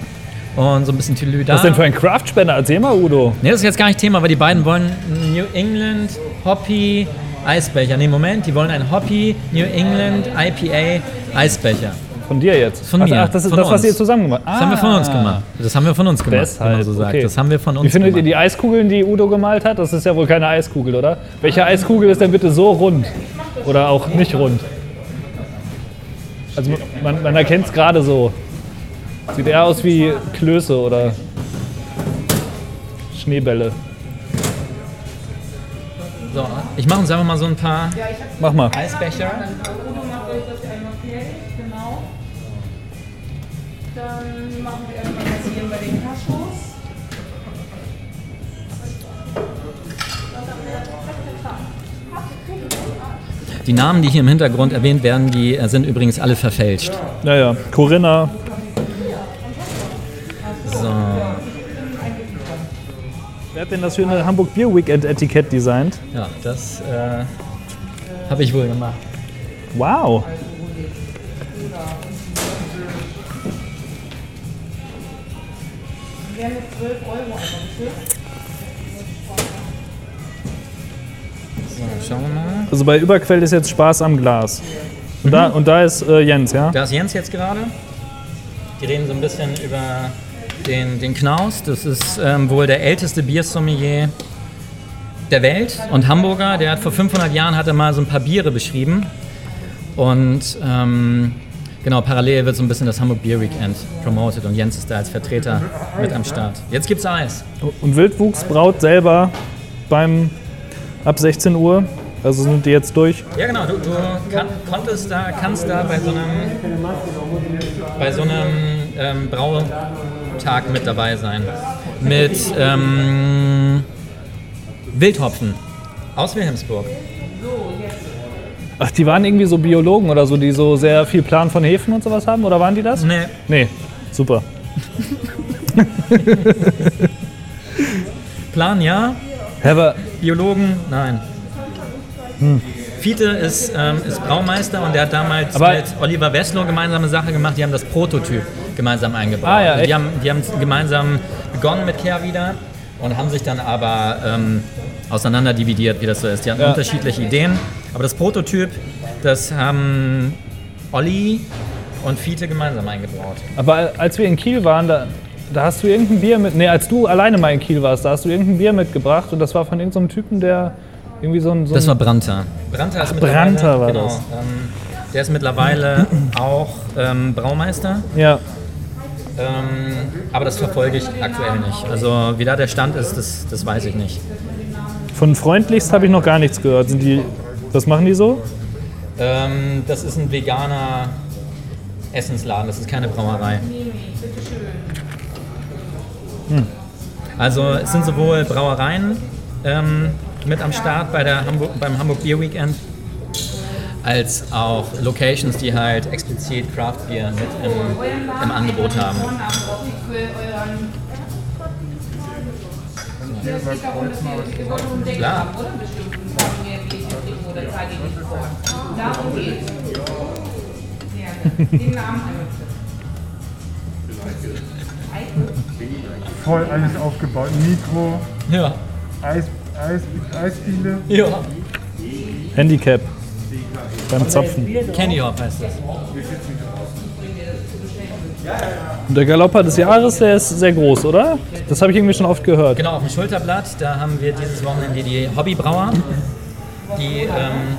und so ein bisschen Tülü da. Was denn für ein Craftspender? Erzähl mal, Udo. Nee, das ist jetzt gar nicht Thema, weil die beiden wollen New England Hoppy Eisbecher. Nee, Moment, die wollen einen Hoppy New England IPA Eisbecher. Von dir jetzt? Von mir, Ach, das ist von das, was uns. ihr zusammen gemacht habt. Das haben wir von uns gemacht. Das haben wir von uns gemacht, Deshalb, so okay. Das haben wir von uns Wie findet ihr gemacht. die Eiskugeln, die Udo gemalt hat? Das ist ja wohl keine Eiskugel, oder? Welche Eiskugel ist denn bitte so rund? Oder auch nicht rund? Also man, man erkennt es gerade so. Sieht eher aus wie Klöße oder Schneebälle. So, ich mache uns einfach mal so ein paar Mach mal. Eisbecher. Fertig, genau. Dann machen wir erstmal das hier bei den Kaschos. Die Namen, die hier im Hintergrund erwähnt werden, die äh, sind übrigens alle verfälscht. Naja, Corinna. Wer hat denn das schöne Hamburg Bier Weekend Etikett designt? Ja, das äh, habe ich wohl gemacht. Wow. Wären mit 12 Euro. So, schauen wir mal. Also bei Überquell ist jetzt Spaß am Glas. Und da, und da ist äh, Jens, ja? Da ist Jens jetzt gerade. Die reden so ein bisschen über den, den Knaus. Das ist ähm, wohl der älteste Biersommelier der Welt und Hamburger. Der hat vor 500 Jahren hat er mal so ein paar Biere beschrieben. Und ähm, genau, parallel wird so ein bisschen das Hamburg Beer Weekend promoted und Jens ist da als Vertreter mit am Start. Jetzt gibt's Eis. Und Wildwuchs braut selber beim ab 16 Uhr. Also sind die jetzt durch. Ja genau, du, du kann, konntest da, kannst da bei so einem, bei so einem ähm, Brautag mit dabei sein. Mit ähm, Wildhopfen aus Wilhelmsburg. Ach, die waren irgendwie so Biologen oder so, die so sehr viel Plan von Hefen und sowas haben? Oder waren die das? Nee, Nee. Super. Plan ja, aber Biologen nein. Fiete ist, ähm, ist Braumeister und der hat damals Aber- mit Oliver Wesslow gemeinsame Sache gemacht. Die haben das Prototyp gemeinsam eingebaut. Ah, ja, Also die, haben, die haben gemeinsam begonnen mit Kehrwieder und haben sich dann aber ähm, auseinanderdividiert, wie das so ist. Die hatten Ja. unterschiedliche Ideen. Aber das Prototyp, das haben Olli und Fiete gemeinsam eingebaut. Aber als wir in Kiel waren, da, da hast du irgendein Bier mit. Nee, als du alleine mal in Kiel warst, da hast du irgendein Bier mitgebracht und das war von irgendeinem Typen, der irgendwie so ein. So Das war Branta. Branta ist mittlerweile, Branta war genau, das. Ähm, der ist mittlerweile auch ähm, Braumeister. ja. Ähm, aber das verfolge ich aktuell nicht. Also wie da der Stand ist, das, das weiß ich nicht. Von freundlichst habe ich noch gar nichts gehört. Sind die. Was machen die so? Ähm, das ist ein veganer Essensladen, das ist keine Brauerei. Also es sind sowohl Brauereien ähm, mit am Start bei der Hamburg, beim Hamburg Beer Weekend, als auch Locations, die halt explizit Craft Beer mit im, im Angebot haben. Klar. Darum den Namen. Voll alles aufgebaut. Mikro, Ja. Eis, Eis, Eisdiele. Ja. Handicap. Beim Zapfen. Candy Hop heißt das. Und der Galopper des Jahres, der ist sehr groß, oder? Das habe ich irgendwie schon oft gehört. Genau, auf dem Schulterblatt, da haben wir dieses Wochenende die Hobbybrauer. Die, ähm,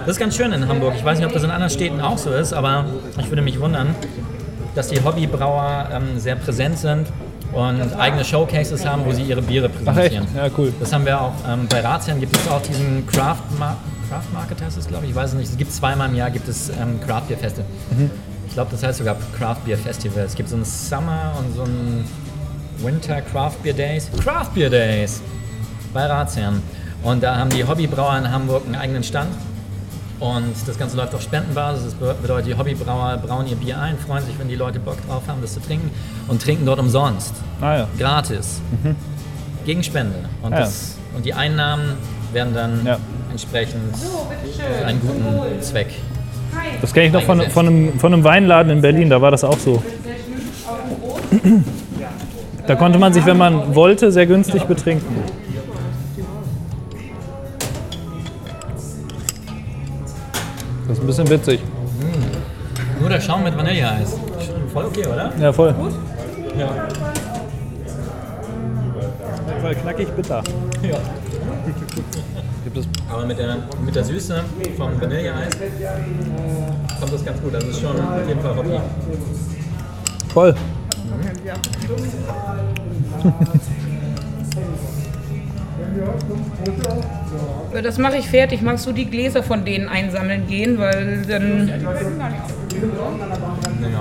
das ist ganz schön in Hamburg. Ich weiß nicht, ob das in anderen Städten auch so ist, aber ich würde mich wundern, dass die Hobbybrauer ähm, sehr präsent sind und eigene Showcases haben, wo sie ihre Biere Ach echt? präsentieren. Ja, cool. Das haben wir auch ähm, bei Ratsherren gibt es auch diesen Craft, Mar Craft Market heißt es, glaube ich. Ich weiß es nicht. Es gibt zweimal im Jahr gibt es ähm, Craft Beer Feste. Ich glaube, das heißt sogar Craft Beer Festival. Es gibt so ein Summer und so ein Winter Craft Beer Days. Craft Beer Days bei Ratsherren. Und da haben die Hobbybrauer in Hamburg einen eigenen Stand. Und das Ganze läuft auf Spendenbasis. Das be- bedeutet, die Hobbybrauer brauen ihr Bier ein, freuen sich, wenn die Leute Bock drauf haben, das zu trinken und trinken dort umsonst. Ah ja. Gratis. Gegen Spende. Und, ja. das, und die Einnahmen werden dann Ja. entsprechend So, für einen guten Zweck. Das kenne ich noch von, von, einem, von einem Weinladen in Berlin, da war das auch so. Da konnte man sich, wenn man wollte, sehr günstig betrinken. Ein bisschen witzig. Nur der Schaum mit Vanilleeis. Voll okay, oder? Ja, voll. Ja. Voll knackig bitter. ja. Gibt es Aber mit der, mit der Süße vom Vanilleeis kommt das ganz gut. Das ist schon auf jeden Fall Hobby. voll. Das mache ich fertig. Magst du die Gläser von denen einsammeln gehen? Weil dann. Nee, glaube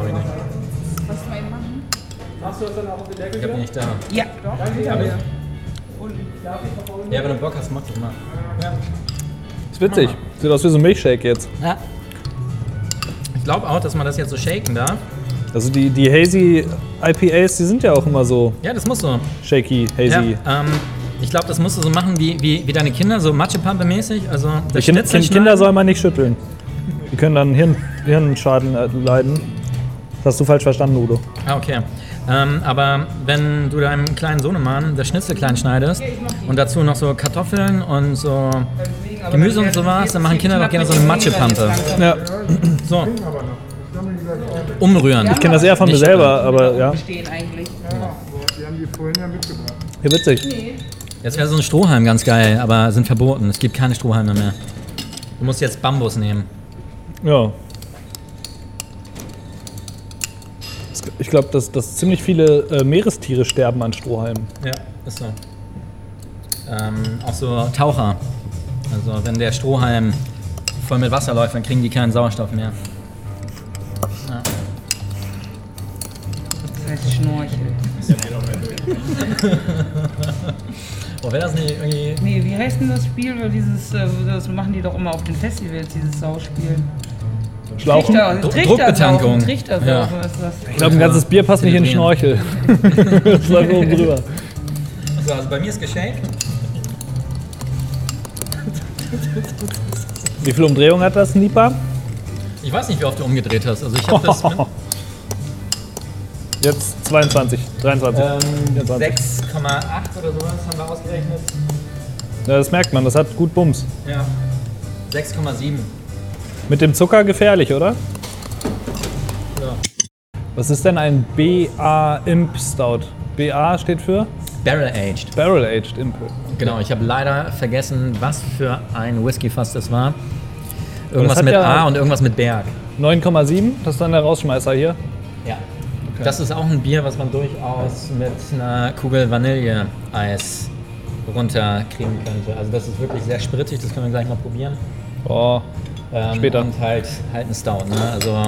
ich nicht. Ich hab die nicht da. Ja. Hab ich? Ja, wenn du Bock hast, mach das mal. Ist witzig. Sieht aus wie so ein Milchshake jetzt. Ja. Ich glaube auch, dass man das jetzt so shaken darf. Also die, die Hazy IPAs, die sind ja auch immer so Ja, das muss so. shaky, Ja, hazy. ähm, ich glaube, das musst du so machen wie, wie, wie deine Kinder, so Matschepampe-mäßig. Also Die kind, Schnitzel kind, Kinder soll man nicht schütteln. Die können dann Hirn, Hirnschaden äh, leiden. Das hast du falsch verstanden, Udo. Ah, okay. Ähm, aber wenn du deinem kleinen Sohnemann das Schnitzel klein schneidest und dazu noch so Kartoffeln und so Gemüse und sowas, dann machen Kinder doch gerne so eine Matschepampe. Ja, So. Umrühren. ich kenne das eher von mir selber, aber ja. Stehen eigentlich. Die haben die vorhin ja mitgebracht. Ja, witzig. Jetzt wäre so ein Strohhalm ganz geil, aber sind verboten. Es gibt keine Strohhalme mehr. Du musst jetzt Bambus nehmen. Ja. Ich glaube, dass, dass ziemlich viele äh, Meerestiere sterben an Strohhalmen. Ja, ist so. Ähm, auch so Taucher. Also wenn der Strohhalm voll mit Wasser läuft, dann kriegen die keinen Sauerstoff mehr. Das heißt Schnorchel. Oh, wäre das nicht irgendwie. Nee, wie heißt denn das Spiel? Dieses, äh, das machen die doch immer auf den Festivals, dieses Sauspiel. Schlauchen? Trichter, Trichtersaufen, Trichtbetankung. Trichtersaufen ist das. Ich glaube, ein ganzes Bier passt nicht in den Schnorchel. das läuft oben drüber. So, also bei mir ist geschenkt. Wie viel Umdrehung hat das, Nipa? Ich weiß nicht, wie oft du umgedreht hast. Also ich habe das mit Jetzt 22, 23. ähm, 24. 6,8 oder sowas haben wir ausgerechnet. Ja, das merkt man, das hat gut Bums. Ja. 6,7. Mit dem Zucker gefährlich, oder? Ja. Was ist denn ein BA Imp Stout? BA steht für Barrel Aged. Barrel Aged Imp. Genau, ich habe leider vergessen, was für ein Whisky-Fass das war. Irgendwas hat mit ja- A und irgendwas mit Berg. 9,7, das ist dann der Rausschmeißer hier. Ja. Das ist auch ein Bier, was man durchaus mit einer Kugel Vanilleeis runterkriegen könnte. Also das ist wirklich sehr sprittig, das können wir gleich mal probieren. Oh, Ähm, Später. Und halt, halt ein Stout. Ne? Also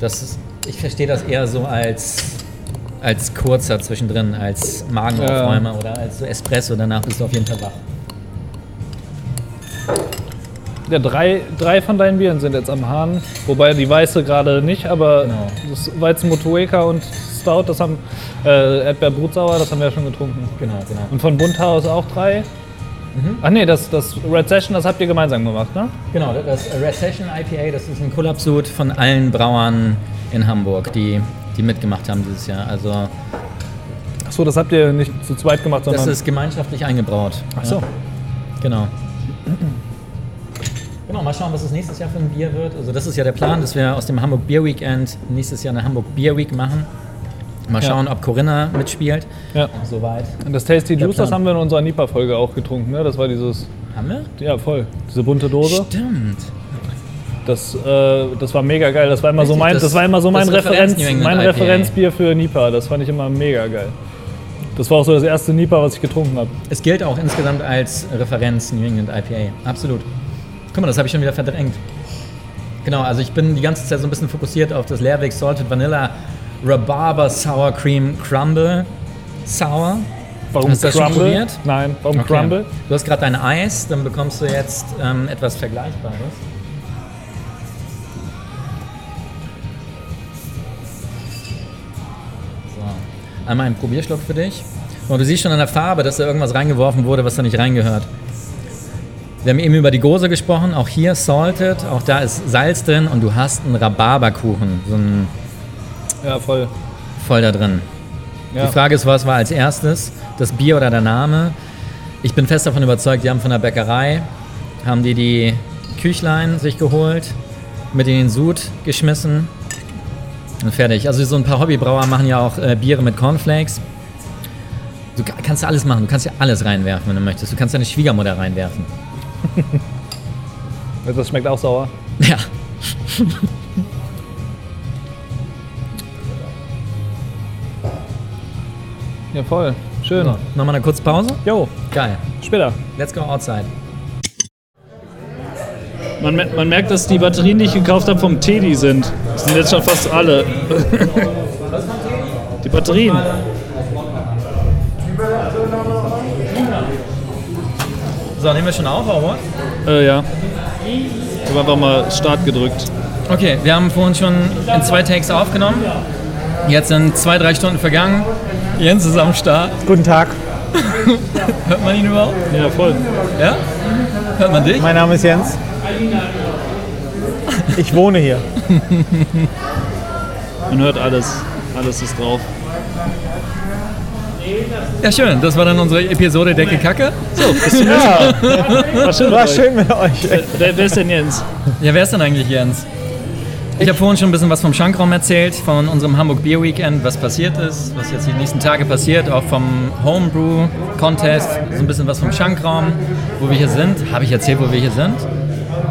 das ist, ich verstehe das eher so als, als kurzer zwischendrin, als Magenaufräumer oder als so Espresso. Danach bist du auf jeden Fall wach. Ja, drei, drei von deinen Bieren sind jetzt am Hahn. Wobei die weiße gerade nicht, aber Genau. das Weizen Motueka und Stout, das haben äh, Erdbeer Brutsauer, das haben wir ja schon getrunken. Genau, genau. Und von Bunthaus auch drei. Ach nee, das, das Red Session, das habt ihr gemeinsam gemacht, ne? Genau, das Recession IPA, das ist ein Kollabsud von allen Brauern in Hamburg, die, die mitgemacht haben dieses Jahr. Also Achso, das habt ihr nicht zu zweit gemacht, sondern. Das ist gemeinschaftlich eingebraut. Ach so. Ja. Genau. Genau, mal schauen, was es nächstes Jahr für ein Bier wird. Also das ist ja der Plan, dass wir aus dem Hamburg Beer Weekend nächstes Jahr eine Hamburg Beer Week machen. Mal Ja. schauen, ob Corinna mitspielt. Ja. Soweit. Und das Tasty Juice, das haben wir in unserer Nipa-Folge auch getrunken, ne? Das war dieses. Haben wir? Ja, voll. Diese bunte Dose. Stimmt. Das, äh, das war mega geil. Das war immer so Richtig, mein, das, das- war immer so mein, Referenz, Referenz mein IPA. Referenzbier für Nipa. Das fand ich immer mega geil. Das war auch so das erste Nipa, was ich getrunken habe. Es gilt auch insgesamt als Referenz New England IPA. Absolut. Guck mal, das habe ich schon wieder verdrängt. Genau, also ich bin die ganze Zeit so ein bisschen fokussiert auf das Leerweg Salted Vanilla Rhabarber Sour Cream Crumble Sour. Warum Hast du das schon probiert? Nein, warum Okay. Crumble? Du hast gerade dein Eis, dann bekommst du jetzt ähm, etwas Vergleichbares. So. Einmal einen Probierschluck für dich. Und du siehst schon an der Farbe, dass da irgendwas reingeworfen wurde, was da nicht reingehört. Wir haben eben über die Gose gesprochen, auch hier salted, auch da ist Salz drin und du hast einen Rhabarberkuchen, so ein Ja, voll. voll da drin. Ja. Die Frage ist, was war als erstes? Das Bier oder der Name? Ich bin fest davon überzeugt, die haben von der Bäckerei, haben die die Küchlein sich geholt, mit in den Sud geschmissen und fertig. Also so ein paar Hobbybrauer machen ja auch äh, Biere mit Cornflakes. Du ka- kannst ja alles machen, du kannst ja alles reinwerfen, wenn du möchtest. Du kannst deine Schwiegermutter reinwerfen. Das schmeckt auch sauer. Ja. Ja, voll. Schön. So, Nochmal eine kurze Pause? Jo, Geil. später. Let's go outside. Man, man merkt, dass die Batterien, die ich gekauft habe, vom Teddy sind. Das sind jetzt schon fast alle. die Batterien. So, nehmen wir schon auf, oder? Äh, ja. Ich habe einfach mal Start gedrückt. Okay, wir haben vorhin schon in zwei Takes aufgenommen. Jetzt sind zwei, drei Stunden vergangen. Jens ist am Start. Guten Tag, Hört man ihn überhaupt? Ja, voll. Ja? Hört man dich? mein Name ist Jens. Ich wohne hier. Man hört alles. Alles ist drauf. Ja, schön. Das war dann unsere Episode Decke Kacke. Ja, War schön. war mit euch. schön mit euch. Wer, wer ist denn Jens? Ja, wer ist denn eigentlich Jens? Ich habe vorhin schon ein bisschen was vom Schankraum erzählt, von unserem Hamburg Beer Weekend, was passiert ist, was jetzt die nächsten Tage passiert, auch vom Homebrew Contest, so ein bisschen was vom Schankraum, wo wir hier sind. Habe ich erzählt, wo wir hier sind?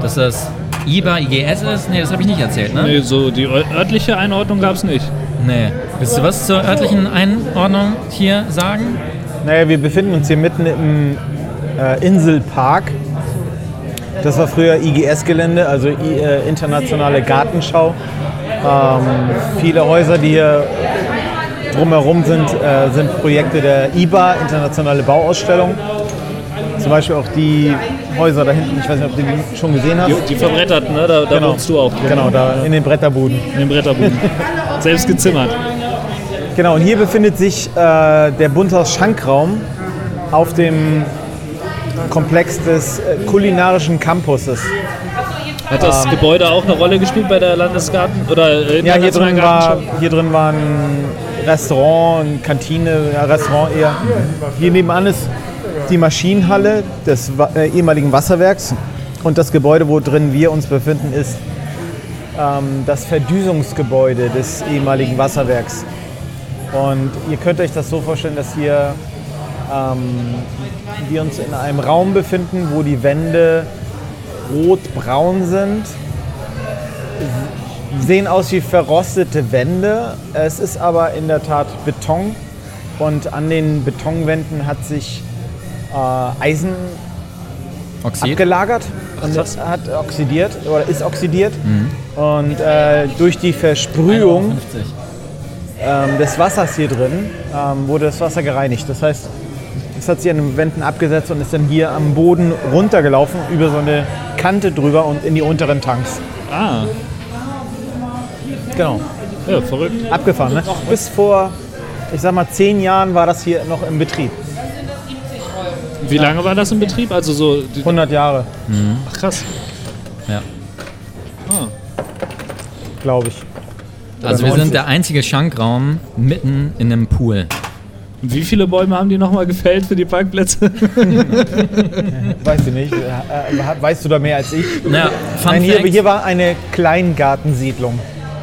Dass das IBA IGS ist? Nee, das habe ich nicht erzählt, ne? Nee, so die ör- örtliche Einordnung gab es nicht. Nee. Willst du was zur örtlichen Einordnung hier sagen? Naja, wir befinden uns hier mitten im äh, Inselpark. Das war früher IGS-Gelände, also I, äh, internationale Gartenschau. Ähm, viele Häuser, die hier drumherum sind, äh, sind Projekte der IBA, Internationale Bauausstellung. Zum Beispiel auch die Häuser da hinten, ich weiß nicht, ob du die schon gesehen hast. Die, die verbretterten, ne? Da, da Genau. wohnst du auch. Genau, da in den Bretterbuden. In dem Bretterboden. Selbst gezimmert. Genau, und hier befindet sich äh, der Bunthaus Schankraum auf dem Komplex des äh, kulinarischen Campuses. Hat das Gebäude auch eine Rolle gespielt bei der Landesgarten? Oder äh, Ja, hier drin, war, hier drin war ein Restaurant, eine Kantine, ja, Restaurant eher. Hier nebenan ist die Maschinenhalle des äh, ehemaligen Wasserwerks und das Gebäude, wo drin wir uns befinden, ist ähm, das Verdüsungsgebäude des ehemaligen Wasserwerks. Und ihr könnt euch das so vorstellen, dass hier ähm, wir uns in einem Raum befinden, wo die Wände rot-braun sind. Sehen aus wie verrostete Wände. Es ist aber in der Tat Beton. Und an den Betonwänden hat sich äh, Eisen Oxid? abgelagert und das hat oxidiert oder ist oxidiert. Und äh, durch die Versprühung 50. ähm, des Wassers hier drin ähm, wurde das Wasser gereinigt. Das heißt, es hat sich an den Wänden abgesetzt und ist dann hier am Boden runtergelaufen, über so eine Kante drüber und in die unteren Tanks. Ah, Genau, ja, verrückt. abgefahren. Ne? Bis vor, ich sag mal, zehn Jahren war das hier noch im Betrieb. Wie lange war das in Betrieb? Also so. Die, 100 Jahre, ach, krass. Ja. Ah. glaube ich. Also wir 90. sind der einzige Schankraum mitten in einem Pool. Und wie viele Bäume haben die nochmal gefällt für die Parkplätze? Weiß ich nicht. Äh, Weißt du da mehr als ich? Naja, Fun Nein, hier, hier war eine Kleingartensiedlung.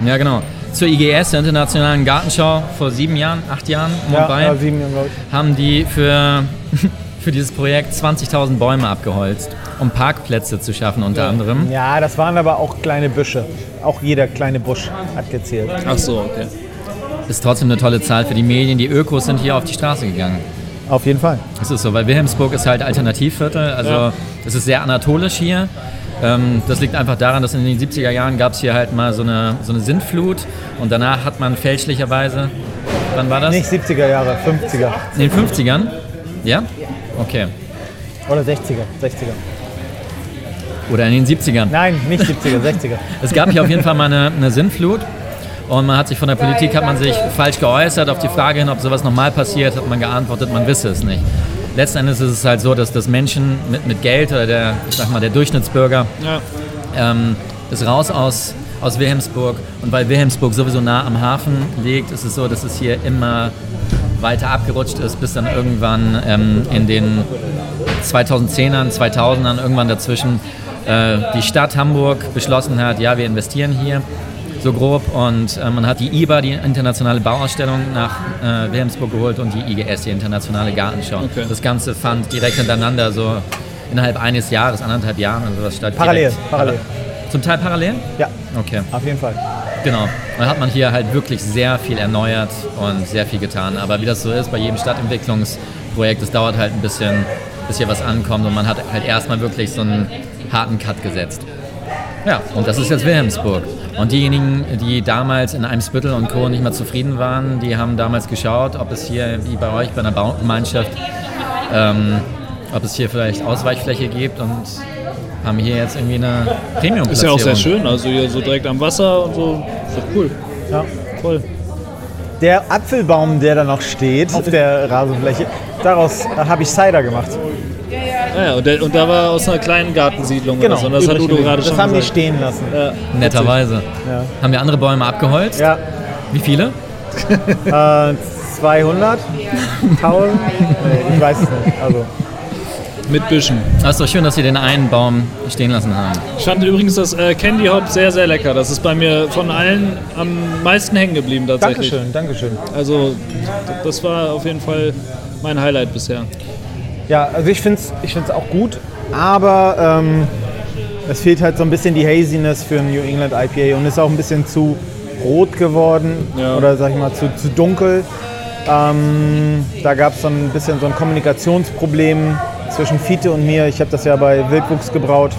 Ja, genau. Zur IGS, der Internationalen Gartenschau, vor sieben Jahren, acht Jahren, Ja, Mumbai, ja, sieben Jahre, glaube ich. haben die für, für dieses Projekt 20.000 Bäume abgeholzt, um Parkplätze zu schaffen unter anderem. Ja, das waren aber auch kleine Büsche. Auch jeder kleine Busch hat gezählt. Ach so, okay. Ist trotzdem eine tolle Zahl für die Medien. Die Ökos sind hier auf die Straße gegangen. Auf jeden Fall. Das ist so, weil Wilhelmsburg ist halt Alternativviertel. Also Ja. es ist sehr anatolisch hier. Ähm, das liegt einfach daran, dass in den 70er Jahren gab es hier halt mal so eine, so eine Sintflut und danach hat man fälschlicherweise, wann war das? Nicht 70er Jahre, 50er In den 50ern? Ja? Okay. oder 60er. 60er. Oder in den 70ern. Nein, nicht 70er, 60er. Es gab hier auf jeden Fall mal eine, eine Sintflut und man hat sich von der Politik hat man sich falsch geäußert. Auf die Frage hin, ob sowas nochmal passiert, hat man geantwortet, man wisse es nicht. Letzten Endes ist es halt so, dass das Menschen mit, mit Geld oder der, ich sag mal, der Durchschnittsbürger Ja. ähm, ist raus aus, aus Wilhelmsburg. Und weil Wilhelmsburg sowieso nah am Hafen liegt, ist es so, dass es hier immer weiter abgerutscht ist, bis dann irgendwann ähm, in den 2010ern, 2000ern, irgendwann dazwischen, äh, die Stadt Hamburg beschlossen hat, ja, wir investieren hier, so grob. Und äh, man hat die IBA, die internationale Bauausstellung, nach äh, Wilhelmsburg geholt und die IGS, die internationale Gartenschau. Okay. Das Ganze fand direkt hintereinander, so innerhalb eines Jahres, anderthalb Jahren oder sowas statt. Parallel, direkt. parallel. Aber Zum Teil parallel? Ja, Okay, auf jeden Fall. genau. Dann hat man hier halt wirklich sehr viel erneuert und sehr viel getan. Aber wie das so ist bei jedem Stadtentwicklungsprojekt, es dauert halt ein bisschen, bis hier was ankommt und man hat halt erstmal wirklich so einen harten Cut gesetzt. Ja, und das ist jetzt Wilhelmsburg. Und diejenigen, die damals in Eimsbüttel und Co. nicht mehr zufrieden waren, die haben damals geschaut, ob es hier, wie bei euch, bei einer Baugemeinschaft, ähm, ob es hier vielleicht Ausweichfläche gibt und haben hier jetzt irgendwie eine premium Ist ja auch sehr schön, also hier so direkt am Wasser und so. Ist doch cool. Ja. Toll. Der Apfelbaum, der da noch steht auf der Rasenfläche, daraus habe ich Cider gemacht. Ja, ja und, der, und da war aus einer kleinen Gartensiedlung Genau, oder so. Und das hat übrig Udo gewesen. gerade Das schon haben die stehen lassen. Ja. Netterweise. Ja. Haben wir andere Bäume abgeholzt? Ja, Wie viele? äh, 200? 1000? Nee, ich weiß es nicht. Also, Mit Büschen. Ah, ist doch schön, dass Sie den einen Baum stehen lassen haben. Ich fand übrigens das äh, Candy Hop sehr, sehr lecker. Das ist bei mir von allen am meisten hängen geblieben tatsächlich. Dankeschön, Dankeschön. Also das war auf jeden Fall mein Highlight bisher. Ja, also ich finde es ich find's auch gut, aber ähm, es fehlt halt so ein bisschen die Haziness für ein New England IPA und ist auch ein bisschen zu rot geworden Ja. oder sag ich mal zu, zu dunkel. Ähm, da gab es so ein bisschen so ein Kommunikationsproblem zwischen Fiete und mir. Ich habe das ja bei Wildwuchs gebraut.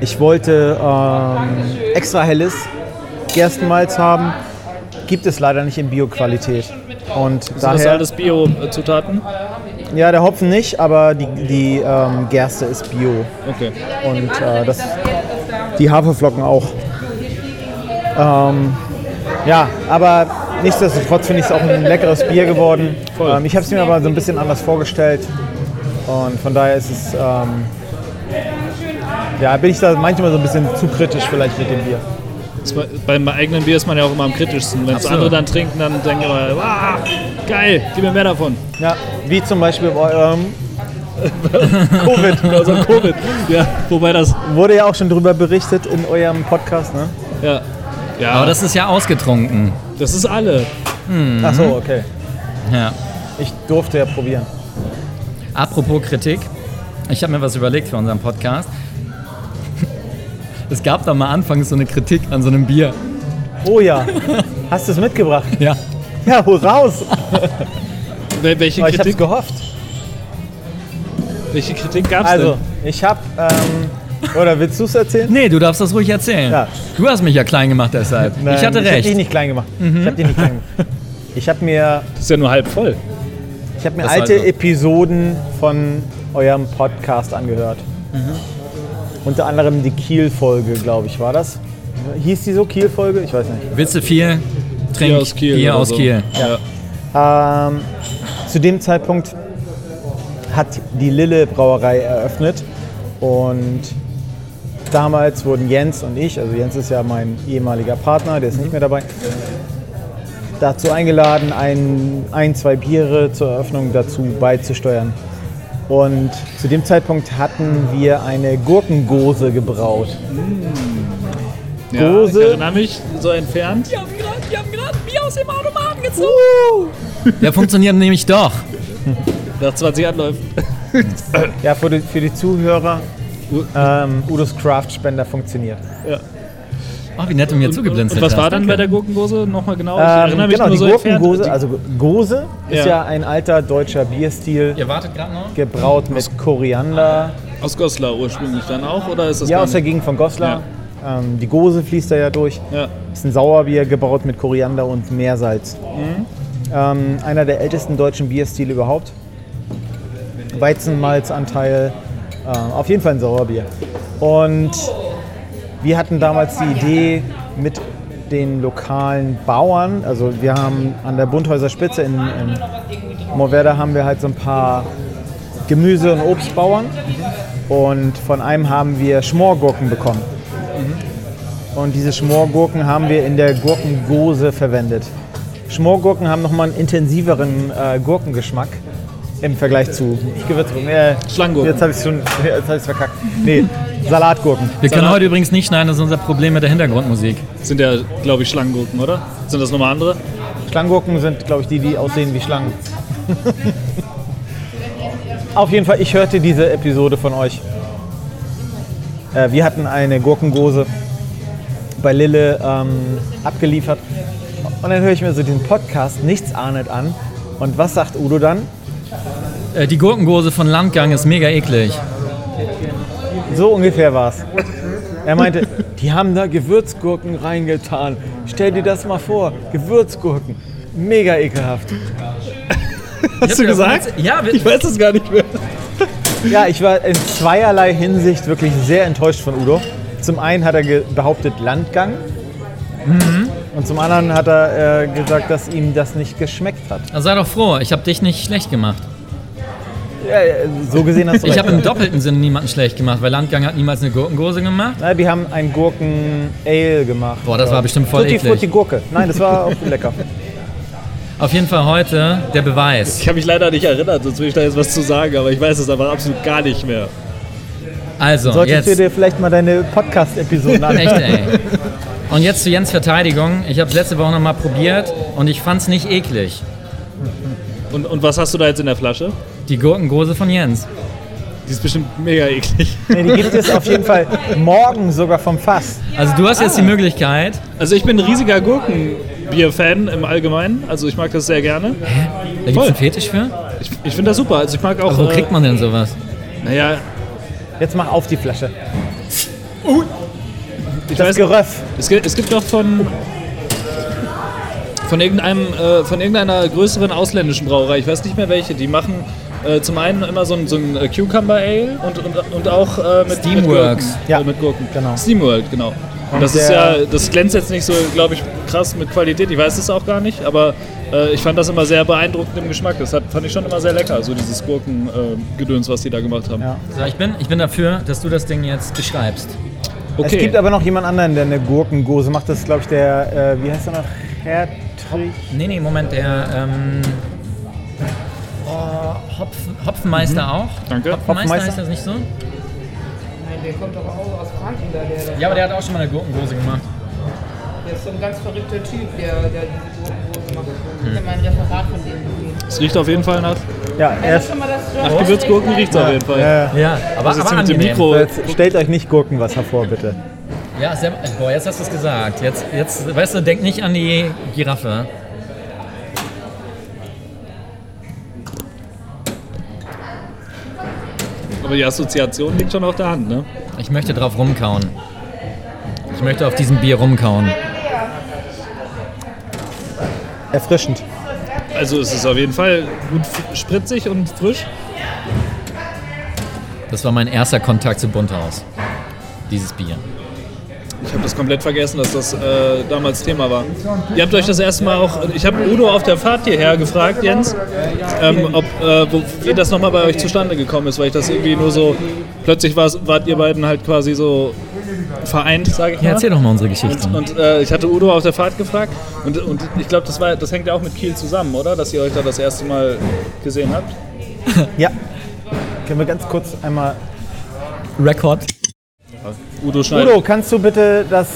Ich wollte ähm, extra helles Gerstenmalz haben. Gibt es leider nicht in Bio-Qualität. Und Sind das daher, alles Bio-Zutaten? ja, der Hopfen nicht, aber die, die ähm, Gerste ist Bio. Okay. Und äh, das, die Haferflocken auch. Ähm, ja, aber nichtsdestotrotz finde ich es auch ein leckeres Bier geworden. Ähm, ich habe es mir aber so ein bisschen anders vorgestellt. Und von daher ist es. Ähm, ja, bin ich da manchmal so ein bisschen zu kritisch vielleicht mit dem Bier. War- Beim eigenen Bier ist man ja auch immer am kritischsten. Wenn es andere dann trinken, dann denken wir, wow, geil, gib mir mehr davon. Ja, wie zum Beispiel bei eurem Covid. Also Covid. Ja, wobei das, Wurde ja auch schon drüber berichtet in eurem Podcast, ne? ja. Ja, Aber das ist ja ausgetrunken. Das ist alle. Ach so, okay. Ja. Ich durfte ja probieren. Apropos Kritik, ich habe mir was überlegt für unseren Podcast. Es gab da mal anfangs so eine Kritik an so einem Bier. Oh ja. Hast du es mitgebracht? Ja. Ja, hol raus. Wel- Welche Aber ich hab's Kritik, gehofft. welche Kritik gab es Also, denn? ich hab. Ähm, oder willst du es erzählen? Nee, du darfst das ruhig erzählen. Ja. Du hast mich ja klein gemacht deshalb. ich hatte Ich hab dich recht. Mhm. nicht klein gemacht. Ich hab dich nicht klein gemacht. Ich habe mir, Das ist ja nur halb voll. ich hab mir Das alte also. Episoden von eurem Podcast angehört. Mhm. Unter anderem die Kiel-Folge, glaube ich, war das? Hieß die so, Kiel-Folge? Ich weiß nicht. Du viel? Trink Bier aus Kiel Bier aus so. Kiel. Ja. Ähm, zu dem Zeitpunkt hat die Lille Brauerei eröffnet und damals wurden Jens und ich, also Jens ist ja mein ehemaliger Partner, der ist nicht mehr dabei, dazu eingeladen, ein, ein, zwei Biere zur Eröffnung dazu beizusteuern. Und zu dem Zeitpunkt hatten wir eine Gurkengose gebraut. Ja, Gose. Ich erinnere mich, so entfernt. Die haben gerade ein Bier aus dem Automaten gezogen. Der funktioniert nämlich doch. Nach 20 Anläufen. Ja, für die, für die Zuhörer, ähm, Udos Craft-Spender funktioniert. Oh, wie nett du mir zugeblinzelt Und was war hast. dann Danke. bei der Gurkengose? Nochmal genau. Ich Ähm, erinnere mich genau, nur die so entfernt. Gurkengose, also Gose ist Ja. ja ein alter deutscher Bierstil, Ihr wartet gerade noch? gebraut mit Koriander. Aus Goslar ursprünglich dann auch? Oder ist das Ja, aus der? Gegend von Goslar. Ähm, die Gose fließt da ja durch. Ja. Ist ein Sauerbier gebraut mit Koriander und Meersalz. Mhm. Ähm, einer der ältesten deutschen Bierstile überhaupt. Weizenmalzanteil. Äh, auf jeden Fall ein Sauerbier. Und wir hatten damals die Idee mit den lokalen Bauern, also wir haben an der Bunthäuser Spitze in, in Moorwerder haben wir halt so ein paar Gemüse- und Obstbauern und von einem haben wir Schmorgurken bekommen. Und diese Schmorgurken haben wir in der Gurkengose verwendet. Schmorgurken haben nochmal einen intensiveren äh, Gurkengeschmack im Vergleich zu Gewürzgurken. Äh, Schlangengurken. Jetzt habe ich schon, jetzt hab ich's verkackt. Nee, Salatgurken. Wir können Salat. heute übrigens nicht schneiden, das ist unser Problem mit der Hintergrundmusik. Sind ja, glaube ich, Schlangengurken, oder? Sind das nochmal andere? Schlangengurken sind, glaube ich, die, die aussehen wie Schlangen. Auf jeden Fall, ich hörte diese Episode von euch. Äh, wir hatten eine Gurkengose bei Lille ähm, abgeliefert. Und dann höre ich mir so diesen Podcast nichts ahnet an. Und was sagt Udo dann? Äh, die Gurkengose von Landgang ist mega eklig. So ungefähr war's. Er meinte, die haben da Gewürzgurken reingetan. Stell dir das mal vor, Gewürzgurken. Mega ekelhaft. Hast du gesagt? Ja, Ich weiß das gar nicht mehr. Ja, ich war in zweierlei Hinsicht wirklich sehr enttäuscht von Udo. Zum einen hat er behauptet Landgang. Und zum anderen hat er äh, gesagt, dass ihm das nicht geschmeckt hat. Also sei doch froh, ich habe dich nicht schlecht gemacht. Ja, so gesehen hast du Ich habe im doppelten Sinne niemanden schlecht gemacht, weil Landgang hat niemals eine Gurkengose gemacht. Na, die haben ein Gurken-Ale gemacht. Boah, das war bestimmt voll Tutti eklig. Frutti Gurke. Nein, das war auch lecker. Auf jeden Fall heute der Beweis. Ich habe mich leider nicht erinnert, sonst will ich da jetzt was zu sagen, aber ich weiß es einfach absolut gar nicht mehr. Also, Solltest jetzt. du dir vielleicht mal deine Podcast-Episoden anhören. Echt, ey. Und jetzt zu Jens Verteidigung. Ich habe es letzte Woche nochmal probiert und ich fand es nicht eklig. Und, und was hast du da jetzt in der Flasche? Die Gurkengose von Jens. Die ist bestimmt mega eklig. Nee, die gibt es auf jeden Fall morgen sogar vom Fass. Also du hast jetzt die Möglichkeit. Also ich bin ein riesiger Gurkenbier-Fan im Allgemeinen. Also ich mag das sehr gerne. Da gibt es Voll. einen Fetisch für? Ich, ich finde das super. Also ich mag auch. Aber wo kriegt man denn sowas? Äh, naja, Jetzt mach auf die Flasche. ich Das weiß, Geröff. es, gibt, es gibt doch von von irgendeinem äh, von irgendeiner größeren ausländischen Brauerei. Ich weiß nicht mehr welche. Die machen äh, zum einen immer so ein, so ein äh, Cucumber Ale und, und, und auch äh, mit Steamworks. Mit Gurken. Ja, Äh, mit Gurken. genau. Steamworld, genau. Und das ist der- ja, das glänzt jetzt nicht so, glaube ich, krass mit Qualität. Ich weiß es auch gar nicht, aber äh, ich fand das immer sehr beeindruckend im Geschmack. Das hat, fand ich schon immer sehr lecker, so dieses Gurkengedöns, was die da gemacht haben. Ja. So, ich, bin, ich bin dafür, dass du das Ding jetzt beschreibst. Okay. Es gibt aber noch jemand anderen, der eine Gurkengose macht. Das ist, glaube ich, der, äh, wie heißt er noch? Hertrich? Nee, nee, Moment, der ähm, oh, Hopf, Hopfenmeister auch. Danke. Hopfenmeister Hopfenmeister? heißt das nicht so? Nein, der kommt doch auch aus Franken, da, der, der, Ja, aber der hat auch schon mal eine Gurkengose gemacht. der ist so ein ganz verrückter Typ, der, der diese Gurkenbrot macht. Ich habe mein Referat von dem gesehen. Es riecht auf jeden Fall nach, Ja, er mal das nach Gewürzgurken riecht es auf jeden Fall. äh, Ja, aber, Also aber mit dem. Mikro. jetzt stellt euch nicht Gurkenwasser vor, bitte. Ja, sehr, boah, jetzt hast du es gesagt. Jetzt, jetzt, weißt du, denk nicht an die Giraffe. Aber die Assoziation liegt schon auf der Hand, ne? Ich möchte drauf rumkauen. Ich möchte auf diesem Bier rumkauen. Erfrischend. Also es ist auf jeden Fall gut spritzig und frisch. Das war mein erster Kontakt zu Bunthaus. Dieses Bier. Ich habe das komplett vergessen, dass das äh, damals Thema war. Ihr habt euch das erste Mal auch, ich habe Udo auf der Fahrt hierher gefragt, Jens, ähm, ob, äh, wo, wie das nochmal bei euch zustande gekommen ist, weil ich das irgendwie nur so, plötzlich wart ihr beiden halt quasi so vereint, sage ich Ja, mal. erzähl doch mal unsere Geschichte. Und, und äh, ich hatte Udo auf der Fahrt gefragt und, und ich glaube, das, war- das hängt ja auch mit Kiel zusammen, oder? Dass ihr euch da das erste Mal gesehen habt. Ja. Können wir ganz kurz einmal. Record. Udo schneidet. Udo, kannst du bitte das.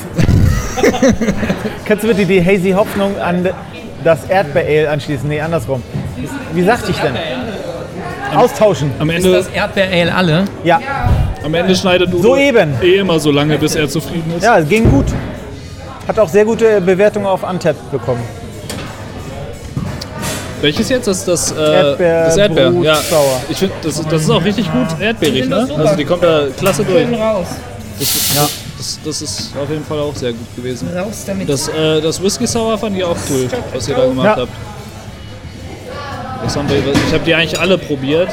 kannst du bitte die Hazy Hoffnung an das Erdbeer-Ale anschließen? Nee, andersrum. Wie sagte ich denn? Austauschen. Am Ist Ende, das Erdbeer-Ale alle? Ja, am Ende schneidet Udo Soeben. eh immer so lange, bis er zufrieden ist. ja, es ging gut. Hat auch sehr gute Bewertungen auf Untapped bekommen. Welches jetzt? Das, das, äh, Erdbeer, das Erdbeer. Ja. Ich finde, das, das ist auch richtig gut erdbeerig, ne? Also die kommt da klasse durch. Das, Ja. das, das ist auf jeden Fall auch sehr gut gewesen. Raus damit. Das, äh, das Whisky Sour fand ich auch cool, was ihr da gemacht Ja. habt. Was haben wir, ich habe die eigentlich alle probiert.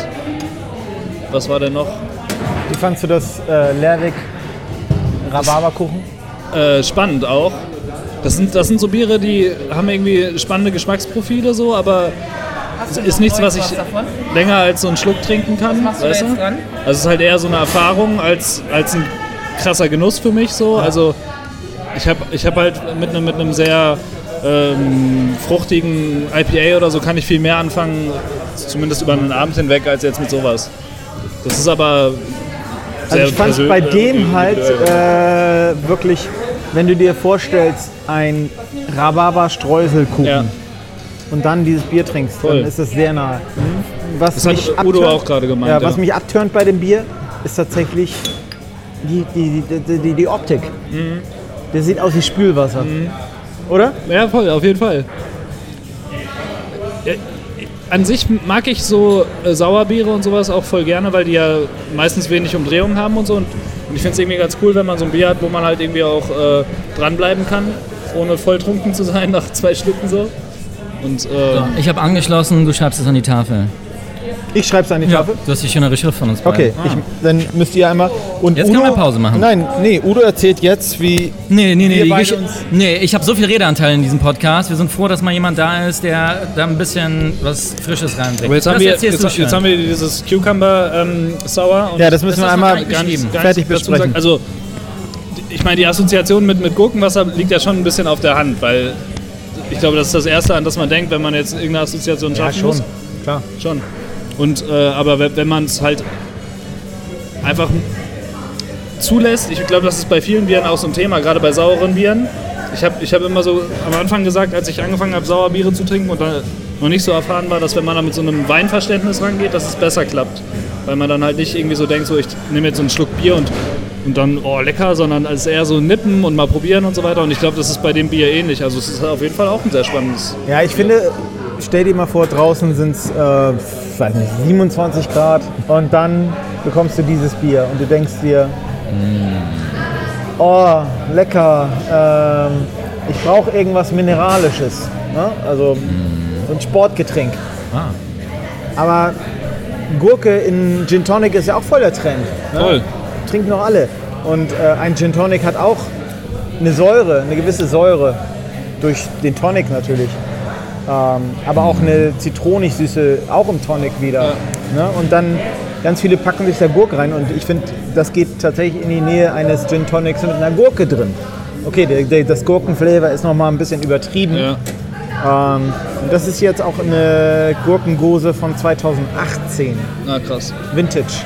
Was war denn noch? Wie fandst du das äh, Lerwick Rhabarberkuchen? Äh, spannend auch. Das sind, das sind so Biere, die haben irgendwie spannende Geschmacksprofile so, aber es ist nichts, was ich davon? länger als so einen Schluck trinken kann. machst du da weißt dran? Also es ist halt eher so eine Erfahrung als, als ein krasser Genuss für mich so. Also ich habe ich hab halt mit einem mit sehr ähm, fruchtigen IPA oder so kann ich viel mehr anfangen, zumindest über einen Abend hinweg, als jetzt mit sowas. Das ist aber Also ich fand bei persönlich- dem halt äh, wirklich, wenn du dir vorstellst, ein Rhabarber-Streuselkuchen Ja. und dann dieses Bier trinkst, Voll. dann ist das sehr nahe. Was Das hat mich Udo abturnt- auch gerade gemeint, Ja, was ja. mich abtönt bei dem Bier, ist tatsächlich die, die, die, die, die Optik. Mhm. Der sieht aus wie Spülwasser. Oder? Ja, voll, auf jeden Fall. Ja, An sich mag ich so äh, Sauerbiere und sowas auch voll gerne, weil die ja meistens wenig Umdrehungen haben und so. Und, und ich finde es irgendwie ganz cool, wenn man so ein Bier hat, wo man halt irgendwie auch äh, dranbleiben kann, ohne volltrunken zu sein nach zwei Stücken so. Und äh, Ich habe angeschlossen, du schreibst es an die Tafel. Ich schreib's an die Ja, Tafel. du hast die schönere Schrift von uns Okay, beiden. ich, dann müsst ihr einmal. Und Jetzt Udo, können wir Pause machen. Nein, nee, Udo erzählt jetzt, wie. Nee, nee, nee, Wir uns- nee ich habe so viel Redeanteil in diesem Podcast. Wir sind froh, dass mal jemand da ist, der da ein bisschen was Frisches reinbringt. aber jetzt haben, wir, jetzt, jetzt haben wir dieses Cucumber ähm, Sour. Und Ja, das müssen Das wir einmal gar nicht gar fertig besprechen. Also, ich meine, die Assoziation mit, mit Gurkenwasser liegt ja schon ein bisschen auf der Hand, weil ich glaube, das ist das Erste, an das man denkt, wenn man jetzt irgendeine Assoziation Ja, schaffen schon. muss. Klar. Schon. Und, äh, aber wenn, man es halt einfach zulässt, ich glaube, das ist bei vielen Bieren auch so ein Thema, gerade bei sauren Bieren. Ich habe ich hab immer so am Anfang gesagt, als ich angefangen habe, Sauerbiere zu trinken und dann noch nicht so erfahren war, dass wenn man da mit so einem Weinverständnis rangeht, dass es besser klappt. Weil man dann halt nicht irgendwie so denkt, so ich nehme jetzt so einen Schluck Bier und, und dann, oh lecker, sondern es ist eher so nippen und mal probieren und so weiter. Und ich glaube, das ist bei dem Bier ähnlich. Also es ist auf jeden Fall auch ein sehr spannendes. Ja, ich finde, stell dir mal vor, draußen sind es, äh, weiß nicht, 27 Grad und dann bekommst du dieses Bier und du denkst dir, oh, lecker, ähm, ich brauche irgendwas Mineralisches. Ne? Also so ein Sportgetränk. Ah. Aber Gurke in Gin Tonic ist ja auch voll der Trend. Ne? Voll. Trinken noch alle. Und äh, ein Gin Tonic hat auch eine Säure, eine gewisse Säure. Durch den Tonic natürlich. Ähm, aber auch eine Zitronig-Süße, auch im Tonic wieder. Ne? Und dann ganz viele packen sich da Gurke rein. Und ich finde, das geht tatsächlich in die Nähe eines Gin Tonics mit einer Gurke drin. Okay, der, der, das Gurkenflavor ist nochmal ein bisschen übertrieben. Ja. Ähm, und das ist jetzt auch eine Gurkengose von 2018. Na krass. Vintage.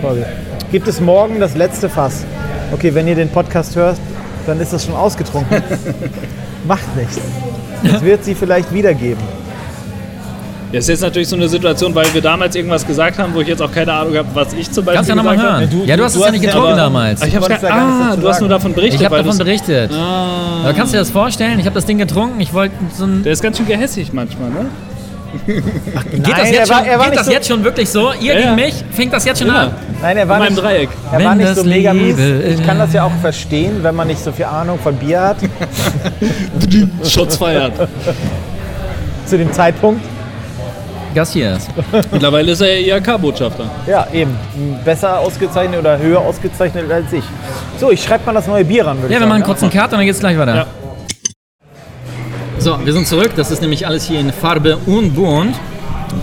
Quasi. Gibt es morgen das letzte Fass? Okay, wenn ihr den Podcast hört, dann ist das schon ausgetrunken. Macht nichts. Es wird sie vielleicht wiedergeben. Ja, ist jetzt natürlich so eine Situation, weil wir damals irgendwas gesagt haben, wo ich jetzt auch keine Ahnung habe, was ich zum Beispiel Kannst ja nochmal habe. hören. Du- ja, du du- hast es ja nicht getrunken aber- damals. Ah, Ich hab's gar, da ah, du hast nur davon berichtet. Ich habe davon berichtet. Ah, Aber kannst du dir das vorstellen? Ich habe das Ding getrunken. Ich wollte so ein. der ist ganz schön gehässig manchmal, ne? Geht Nein, das, er jetzt, war- schon, geht nicht das so- jetzt schon wirklich so? Ihr Ja, gegen ja. mich? Fängt das jetzt schon Immer. an? Nein, er war In meinem nicht, Dreieck. er Wenn war nicht so mega mies. Ich kann das ja auch verstehen, wenn man nicht so viel Ahnung von Bier hat. Shots feiert. zu dem Zeitpunkt. Gassiers. Mittlerweile ist er ja IHK-Botschafter. Ja, eben. Besser ausgezeichnet oder höher ausgezeichnet als ich. So, ich schreibe mal das neue Bier ran, würde Ja, wir machen kurz einen Cut und dann geht's gleich weiter. Ja. So, wir sind zurück. Das ist nämlich alles hier in Farbe und bunt.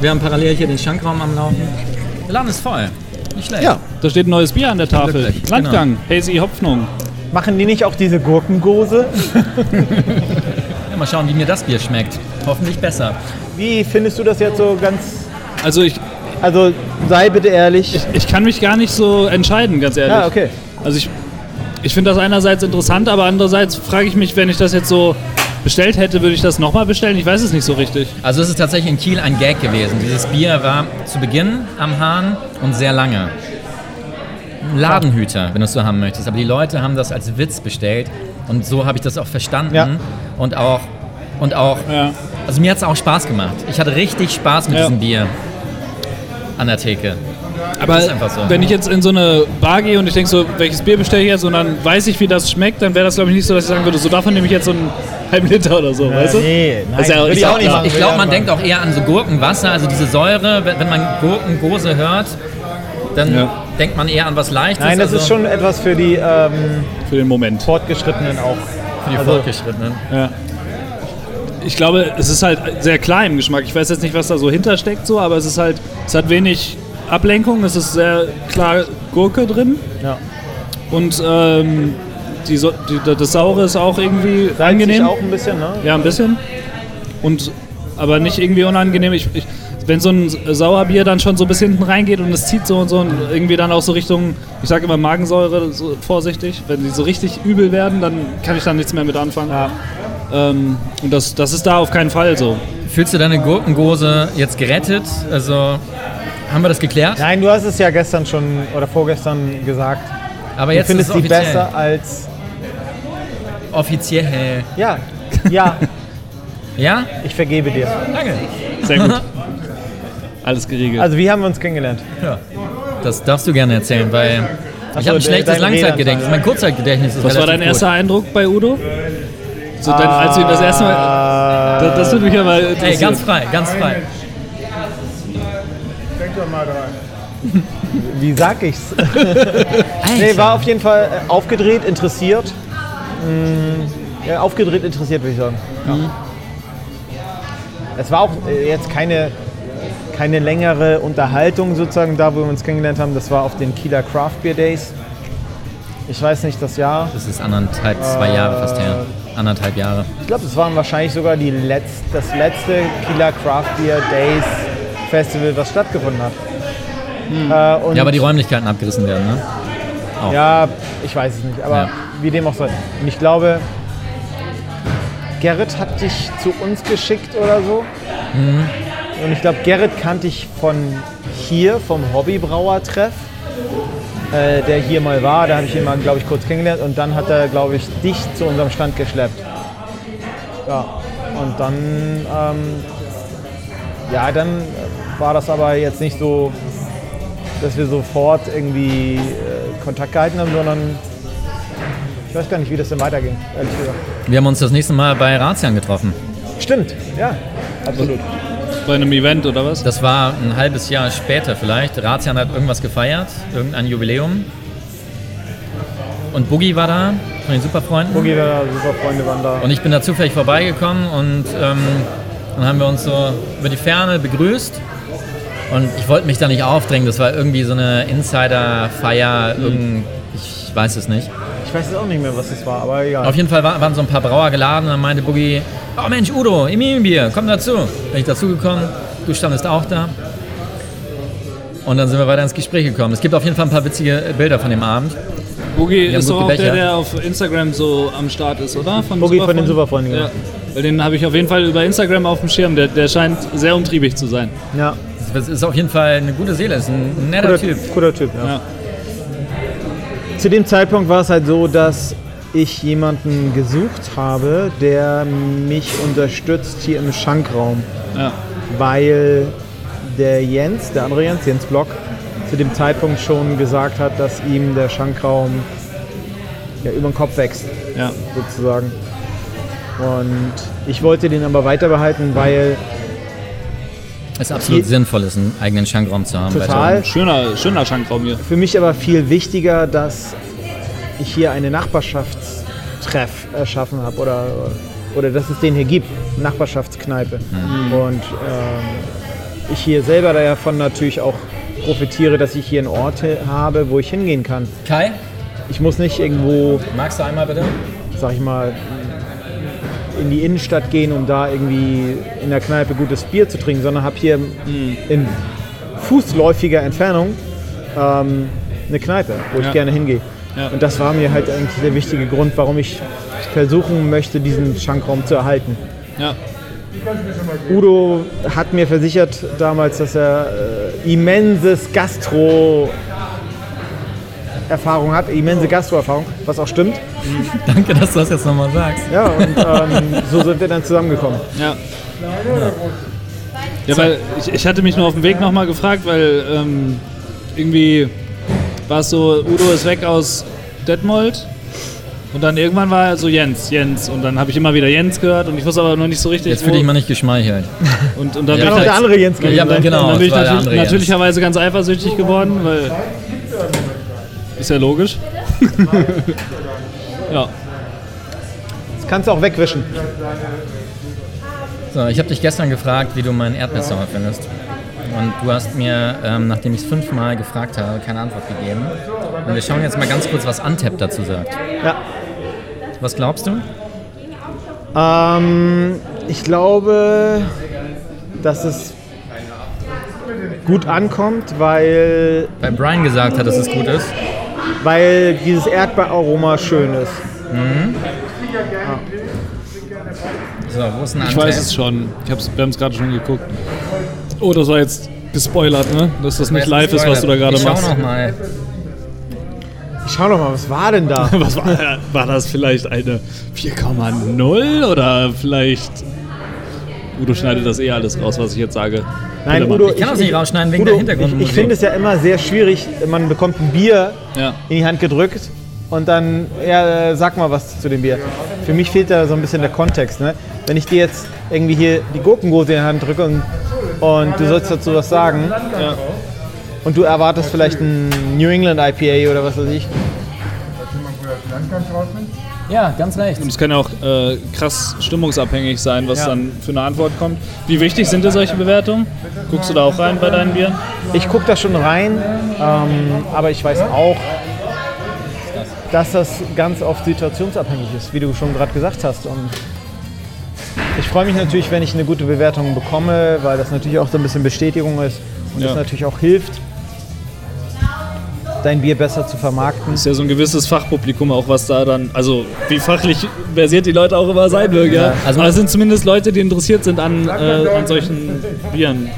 Wir haben parallel hier den Schankraum am Laufen. Der Laden ist voll. Nicht schlecht. Ja. Da steht ein neues Bier an der Tafel. Glücklich, Landgang, Hazy Hopfnung. Machen die nicht auch diese Gurkengose? Ja, mal schauen, wie mir das Bier schmeckt. Hoffentlich besser. Wie findest du das jetzt so ganz. Also ich, Also sei bitte ehrlich. ich kann mich gar nicht so entscheiden, ganz ehrlich. Ja, okay. Also ich, ich finde das einerseits interessant, aber andererseits frage ich mich, wenn ich das jetzt so bestellt hätte, würde ich das nochmal bestellen? Ich weiß es nicht so richtig. Also es ist tatsächlich in Kiel ein Gag gewesen. Dieses Bier war zu Beginn am Hahn und sehr lange. Ein Ladenhüter, wenn du es so haben möchtest. Aber die Leute haben das als Witz bestellt und so habe ich das auch verstanden. Ja. Und auch, und auch, Ja. also mir hat es auch Spaß gemacht. Ich hatte richtig Spaß mit Ja. diesem Bier an der Theke. Aber so. wenn ich jetzt in so eine Bar gehe und ich denke so, welches Bier bestelle ich jetzt und dann weiß ich, wie das schmeckt, dann wäre das glaube ich nicht so, dass ich sagen würde, so davon nehme ich jetzt so einen halben Liter oder so, weißt du? Nee, nein, Ist ja- ich ja auch nicht. Ich glaube, man denkt auch eher an so Gurkenwasser, also diese Säure. Wenn wenn man Gurkengose hört, dann Ja. denkt man eher an was Leichtes. Nein, das also ist schon etwas für die ähm, Für den Moment. Fortgeschrittenen auch. für die also- Fortgeschrittenen. Ja. Ich glaube, es ist halt sehr klar im Geschmack. Ich weiß jetzt nicht, was da so hintersteckt, so, aber es ist halt, es hat wenig Ablenkung, es ist sehr klar Gurke drin Ja. und ähm, die, die, das Saure ist auch irgendwie Salzig angenehm. auch ein bisschen, ne? Ja, ein bisschen. Und, aber nicht irgendwie unangenehm. Ich, ich, wenn so ein Sauerbier dann schon so bis hinten reingeht und es zieht so und so und irgendwie dann auch so Richtung, ich sage immer Magensäure, so vorsichtig, wenn die so richtig übel werden, dann kann ich da nichts mehr mit anfangen. Ja. Ähm, und das, das ist da auf keinen Fall so. Fühlst du deine Gurkengose jetzt gerettet? Also haben wir das geklärt? Nein, du hast es ja gestern schon oder vorgestern gesagt. Aber Du jetzt findest ist es die offiziell. besser als. Offiziell. Ja, ja, Ja? ich vergebe dir. Danke. Sehr gut. Alles geregelt. Also, wie haben wir uns kennengelernt? Ja. Das darfst du gerne erzählen, weil Ach ich so, habe ein schlechtes Langzeitgedächtnis. Mein Kurzzeitgedächtnis ist Was war dein erster Eindruck bei Udo? So Ah. dein, als du ihn das erste Mal. Das, das würde mich ja mal Gut. Ey, interessieren. ganz frei, ganz frei. Denk doch mal dran. Wie sag ich's? nee, war auf jeden Fall aufgedreht, interessiert. Mm, ja, aufgedreht, interessiert, würde ich sagen. Es war auch äh, jetzt keine, keine längere Unterhaltung sozusagen da, wo wir uns kennengelernt haben. Das war auf den Kieler Craft Beer Days. Ich weiß nicht das Jahr. Das ist anderthalb, zwei Jahre fast her. Anderthalb Jahre. Ich glaube, es waren wahrscheinlich sogar die letz das letzte Kieler Craft Beer Days Festival, was stattgefunden hat. Äh, und Ja, aber die Räumlichkeiten abgerissen werden, ne? Auch. Ja, ich weiß es nicht, aber Ja. Wie dem auch sei. Und ich glaube, Gerrit hat dich zu uns geschickt oder so. Mhm. Und ich glaube, Gerrit kannte ich von hier, vom Hobbybrauer-Treff, äh, der hier mal war. Da habe ich ihn mal, glaube ich, kurz kennengelernt. Und dann hat er, glaube ich, dich zu unserem Stand geschleppt. Ja, und dann, ähm, ja, dann war das aber jetzt nicht so, dass wir sofort irgendwie äh, Kontakt gehalten haben, sondern ich weiß gar nicht, wie das denn weiterging, ehrlich gesagt. Wir haben uns das nächste Mal bei Razian getroffen. Stimmt, ja, absolut. Bei einem Event oder was? Das war ein halbes Jahr später vielleicht. Razian hat irgendwas gefeiert, irgendein Jubiläum. Und Boogie war da, von den Superfreunden. Boogie war da, super Freunde waren da. Und ich bin da zufällig vorbeigekommen und ähm, dann haben wir uns so über die Ferne begrüßt. Und ich wollte mich da nicht aufdrängen, das war irgendwie so eine Insider-Feier, irgend, ich weiß es nicht. Ich weiß jetzt auch nicht mehr, was das war, aber egal. Auf jeden Fall wa- waren so ein paar Brauer geladen und dann meinte Boogie, oh Mensch, Udo, Imimibier, komm dazu. Bin ich dazugekommen, du standest auch da. Und dann sind wir weiter ins Gespräch gekommen. Es gibt auf jeden Fall ein paar witzige Bilder von dem Abend. Boogie ist doch auch der, gebechert. der auf Instagram so am Start ist, oder? Von Boogie von den Superfreunden, genau. Ja. Weil den habe ich auf jeden Fall über Instagram auf dem Schirm. Der, der scheint sehr umtriebig zu sein. ja, Das ist auf jeden Fall eine gute Seele, ist ein netter guter Typ. Typ. Guter typ ja. Ja. Zu dem Zeitpunkt war es halt so, dass ich jemanden gesucht habe, der mich unterstützt hier im Schankraum. Ja. weil der Jens, der andere Jens, Jens Block, zu dem Zeitpunkt schon gesagt hat, dass ihm der Schankraum ja, über den Kopf wächst, Ja. sozusagen. Und ich wollte den aber weiter behalten, weil Es ist absolut Hier- sinnvoll ist, einen eigenen Schankraum zu haben. total, Schöner, schöner Schankraum hier. für mich aber viel wichtiger, dass ich hier eine Nachbarschaftstreff erschaffen habe oder, oder dass es den hier gibt, Nachbarschaftskneipe. Und ähm, ich hier selber davon natürlich auch profitiere, dass ich hier einen Ort habe, wo ich hingehen kann. Kai, ich muss nicht irgendwo, Magst du einmal bitte? sag ich mal, in die Innenstadt gehen, um da irgendwie in der Kneipe gutes Bier zu trinken, sondern habe hier in fußläufiger Entfernung ähm, eine Kneipe, wo ich Ja. gerne hingehe. Ja. Und das war mir halt eigentlich der wichtige Grund, warum ich versuchen möchte, diesen Schankraum zu erhalten. Ja. Udo hat mir versichert damals, dass er äh, immenses Gastro Erfahrung hat, immense Gastro-Erfahrung, was auch stimmt. Danke, dass du das jetzt nochmal sagst. Ja, und ähm, so sind wir dann zusammengekommen. Ja. Ja, weil ich, ich hatte mich nur auf dem Weg nochmal gefragt, weil ähm, irgendwie war es so, Udo ist weg aus Detmold und dann irgendwann war so Jens, Jens und dann habe ich immer wieder Jens gehört und ich wusste aber noch nicht so richtig, Jetzt fühle ich mal nicht geschmeichelt. und, und dann Ja, bin ich der halt, andere Jens Ja, gewesen sein. genau, und dann bin ich der natürlich, natürlicherweise ganz eifersüchtig geworden, weil ist ja logisch. ja. Das kannst du auch wegwischen. So, ich habe dich gestern gefragt, wie du meinen Erdbeersauer findest. Und du hast mir, ähm, nachdem ich es fünfmal gefragt habe, keine Antwort gegeben. Und wir schauen jetzt mal ganz kurz, was Antep dazu sagt. Ja. Was glaubst du? Ähm, ich glaube, dass es gut ankommt, weil, Weil Brian gesagt hat, dass es gut ist. Weil dieses Erdbeeraroma schön ist. So, wo ist ein Ich weiß es schon. Ich hab's, wir haben es gerade schon geguckt. Oh, das war jetzt gespoilert, ne? Dass das nicht live ist, was du da gerade ich machst. Schau noch mal. Ich schau doch mal, was war denn da? Was war, war das vielleicht eine 4,0 oder vielleicht. Udo schneidet das eh alles raus, was ich jetzt sage. Nein. Udo, Ich kann das nicht rausschneiden wegen Udo, der Hintergrundmusik. Ich, ich finde es ja immer sehr schwierig, man bekommt ein Bier Ja. in die Hand gedrückt und dann, ja, sag mal was zu dem Bier. Für mich fehlt da so ein bisschen der Kontext. Ne? Wenn ich dir jetzt irgendwie hier die Gurkengose in die Hand drücke und, und du sollst dazu was sagen und du erwartest vielleicht ein New England IPA oder was weiß ich. Ja, ganz recht. Und es kann ja auch äh, krass stimmungsabhängig sein, was Ja. dann für eine Antwort kommt. Wie wichtig sind dir solche Bewertungen? Guckst du da auch rein bei deinen Bieren? Ich gucke da schon rein, ähm, aber ich weiß auch, dass das ganz oft situationsabhängig ist, wie du schon gerade gesagt hast. Und ich freue mich natürlich, wenn ich eine gute Bewertung bekomme, weil das natürlich auch so ein bisschen Bestätigung ist und Ja. das natürlich auch hilft, dein Bier besser zu vermarkten. ist ja so ein gewisses Fachpublikum auch, was da dann, also wie fachlich versiert die Leute auch immer sein mögen. Ja. Ja, also- Aber es sind zumindest Leute, die interessiert sind an, äh, an solchen Bieren.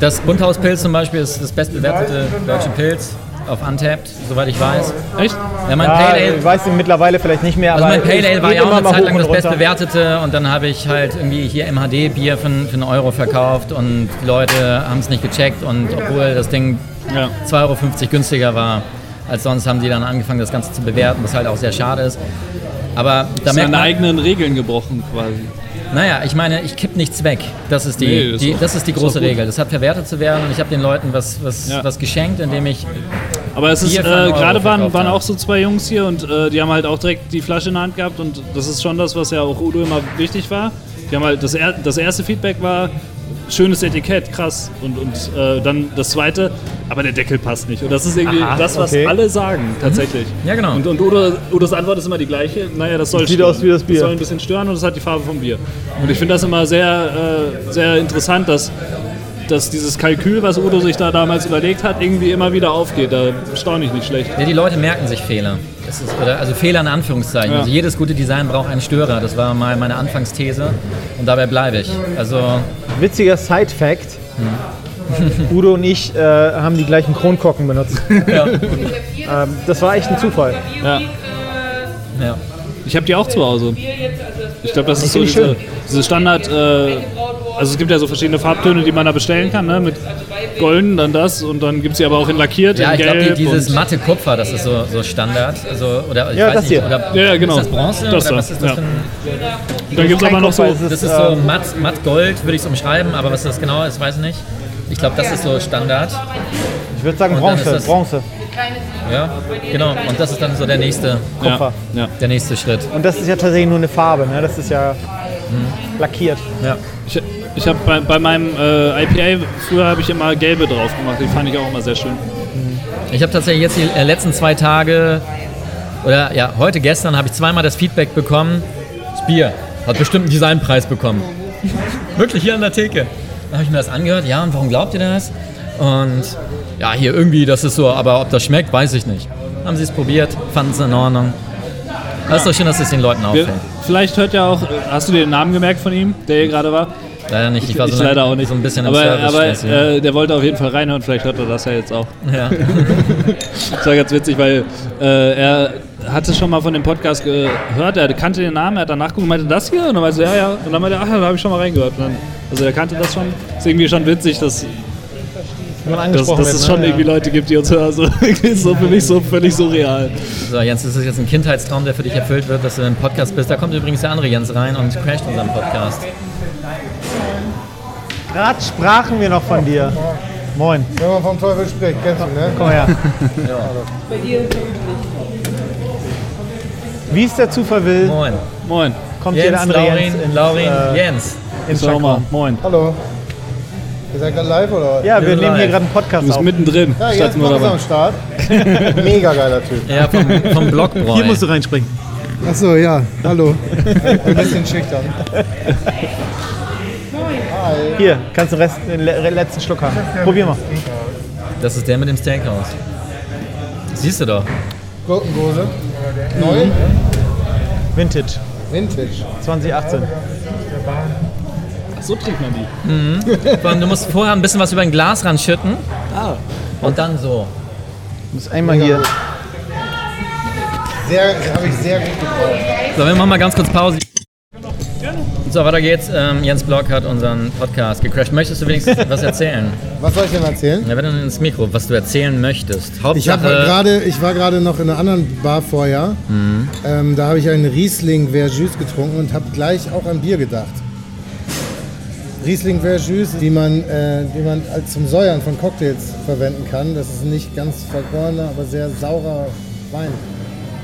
Das Bunthauspilz zum Beispiel ist das bestbewertete deutsche Pilz auf Untapped, soweit ich weiß. Echt? Ja, mein Ja, Pale ich Ale, weiß mittlerweile vielleicht nicht mehr, also aber mein Pale Ale war ja auch eine Zeit lang das bestbewertete und dann habe ich halt irgendwie hier MHD-Bier für, für einen Euro verkauft und die Leute haben es nicht gecheckt und obwohl das Ding Ja. 2,50 Euro günstiger war als sonst, haben die dann angefangen, das Ganze zu bewerten, was halt auch sehr schade ist. Aber da merkt Seine man, eigenen Regeln gebrochen quasi. naja, ich meine, ich kipp nichts weg. Das ist die, Nee, ist die, das ist die ist große gut. Regel. Das hat verwertet zu werden und ich habe den Leuten was, was, Ja. was geschenkt, indem ich Aber es ist, äh, gerade waren, waren auch so zwei Jungs hier und äh, die haben halt auch direkt die Flasche in der Hand gehabt und das ist schon das, was ja auch Udo immer wichtig war. Die haben halt, das, er, das erste Feedback war, schönes Etikett, krass. Und, und äh, dann das zweite, aber der Deckel passt nicht. Und das ist irgendwie Aha, das, was okay. alle sagen, tatsächlich. Ja, genau. Und, und Udo, Udos Antwort ist immer die gleiche. Naja, das soll Sieht stören. aus wie das Bier. soll ein bisschen stören und es hat die Farbe vom Bier. Und ich finde das immer sehr, äh, sehr interessant, dass, dass dieses Kalkül, was Udo sich da damals überlegt hat, irgendwie immer wieder aufgeht. Da staune ich nicht schlecht. Ja, die Leute merken sich Fehler. Das ist, oder, also Fehler in Anführungszeichen. Ja. Also jedes gute Design braucht einen Störer. Das war mal meine Anfangsthese und dabei bleibe ich. Also Witziger Side-Fact. Hm. Udo und ich äh, haben die gleichen Kronkorken benutzt. ähm, das war echt ein Zufall. Ja. ja. Ich habe die auch zu Hause. Ich glaube, das ist so diese, schön. diese Standard. Äh, also es gibt ja so verschiedene Farbtöne, die man da bestellen kann, ne? Mit golden, dann das und dann gibt es sie aber auch in lackiert, Ja, in ich glaube, die, dieses matte Kupfer, das ist so, so Standard. Also, oder ich Ja, weiß das nicht, hier. Oder, Ja, ja, genau. Ist das Bronze? Das oder da, was ist das ja. für ein, dann gibt es aber noch so. Kupfer, es Das ist so ähm, matt, matt Gold, würde ich es umschreiben, aber was das genau ist, weiß ich nicht. Ich glaube, das ist so Standard. Ich würde sagen Und dann Bronze. das- Bronze. Ja, genau. Und das ist dann so der nächste, Kupfer. Ja, ja. der nächste Schritt. Und das ist ja tatsächlich nur eine Farbe. Ne? Das ist ja lackiert. Ja. Ich, ich habe bei, bei meinem äh, IPA, früher habe ich immer gelbe drauf gemacht, die fand ich auch immer sehr schön. Ich habe tatsächlich jetzt die äh, letzten zwei Tage oder ja, heute, gestern habe ich zweimal das Feedback bekommen, das Bier hat bestimmt einen Designpreis bekommen. Wirklich hier an der Theke. Dann habe ich mir das angehört, ja, und warum glaubt ihr das? Und ja, hier irgendwie, das ist so, aber ob das schmeckt, weiß ich nicht. Haben sie es probiert, fanden es in Ordnung. Das ist doch schön, dass es den Leuten auffällt. vielleicht hört ja auch, hast du dir den Namen gemerkt von ihm, der hier gerade war? Leider nicht, ich war so, ich leider auch nicht. so ein bisschen im aber Service aber äh, der wollte auf jeden Fall reinhören, vielleicht hört er das ja jetzt auch. ja. Das war ganz witzig, weil äh, er hatte schon mal von dem Podcast gehört, er kannte den Namen, er hat danach geguckt und meinte, das hier? Und dann meinte er, ja, ja. Und dann meinte er, ach, da habe ich schon mal reingehört. Dann, also er kannte das schon. Ist irgendwie schon witzig, dass, dass, dass wird, es ne? schon Ja. irgendwie Leute gibt, die uns hören. Also, ist so für mich so völlig surreal. So, Jens, ist das jetzt ein Kindheitstraum, der für dich erfüllt wird, dass du im Podcast bist? Da kommt übrigens der andere Jens rein und crasht unseren Podcast. Gerade sprachen wir noch von dir. Moin. Wenn man vom Teufel spricht, kennst du, ne? Komm her. Bei dir Wie es der Zufall will, Moin. Moin. kommt hier der Jens, andere Laurin, Jens in, Laurin, äh, Jens. mal, Chakra. moin. Hallo. Ihr seid gerade live oder was? Ja, wir Wir nehmen hier gerade einen Du Podcast bist auf. mittendrin, Ja, jetzt nur ist am dabei. Start. Mega geiler Typ. Ja, vom, vom Blockbräu. Hier musst du reinspringen. Achso, ja. Hallo. Ein bisschen schüchtern. Hier, kannst du den, Rest, den le- letzten Schluck haben. Probier mal. Das ist der mit dem Steakhouse. Siehst du doch. Gurkengose. Neu. Vintage, Vintage. 2018. Ach, so trinkt man die. Vor allem, du musst vorher ein bisschen was über ein Glas ranschütten. Ah. Und dann so. Du musst einmal hier. Sehr, habe ich sehr gut gebraucht. So, wir machen mal ganz kurz Pause. So, weiter geht's. Ähm, Jens Block hat unseren Podcast gecrashed. Möchtest du wenigstens was erzählen? Was soll ich denn erzählen? Ja, wenn dann ins Mikro, was du erzählen möchtest. Ich, hab Hauptsache, gerade, ich war gerade noch in einer anderen Bar vorher. Ähm, da habe ich einen Riesling Verjus getrunken und habe gleich auch an Bier gedacht. Riesling Verjus, die man, äh, die man zum Säuern von Cocktails verwenden kann. Das ist nicht ganz vergorener, aber sehr saurer Wein.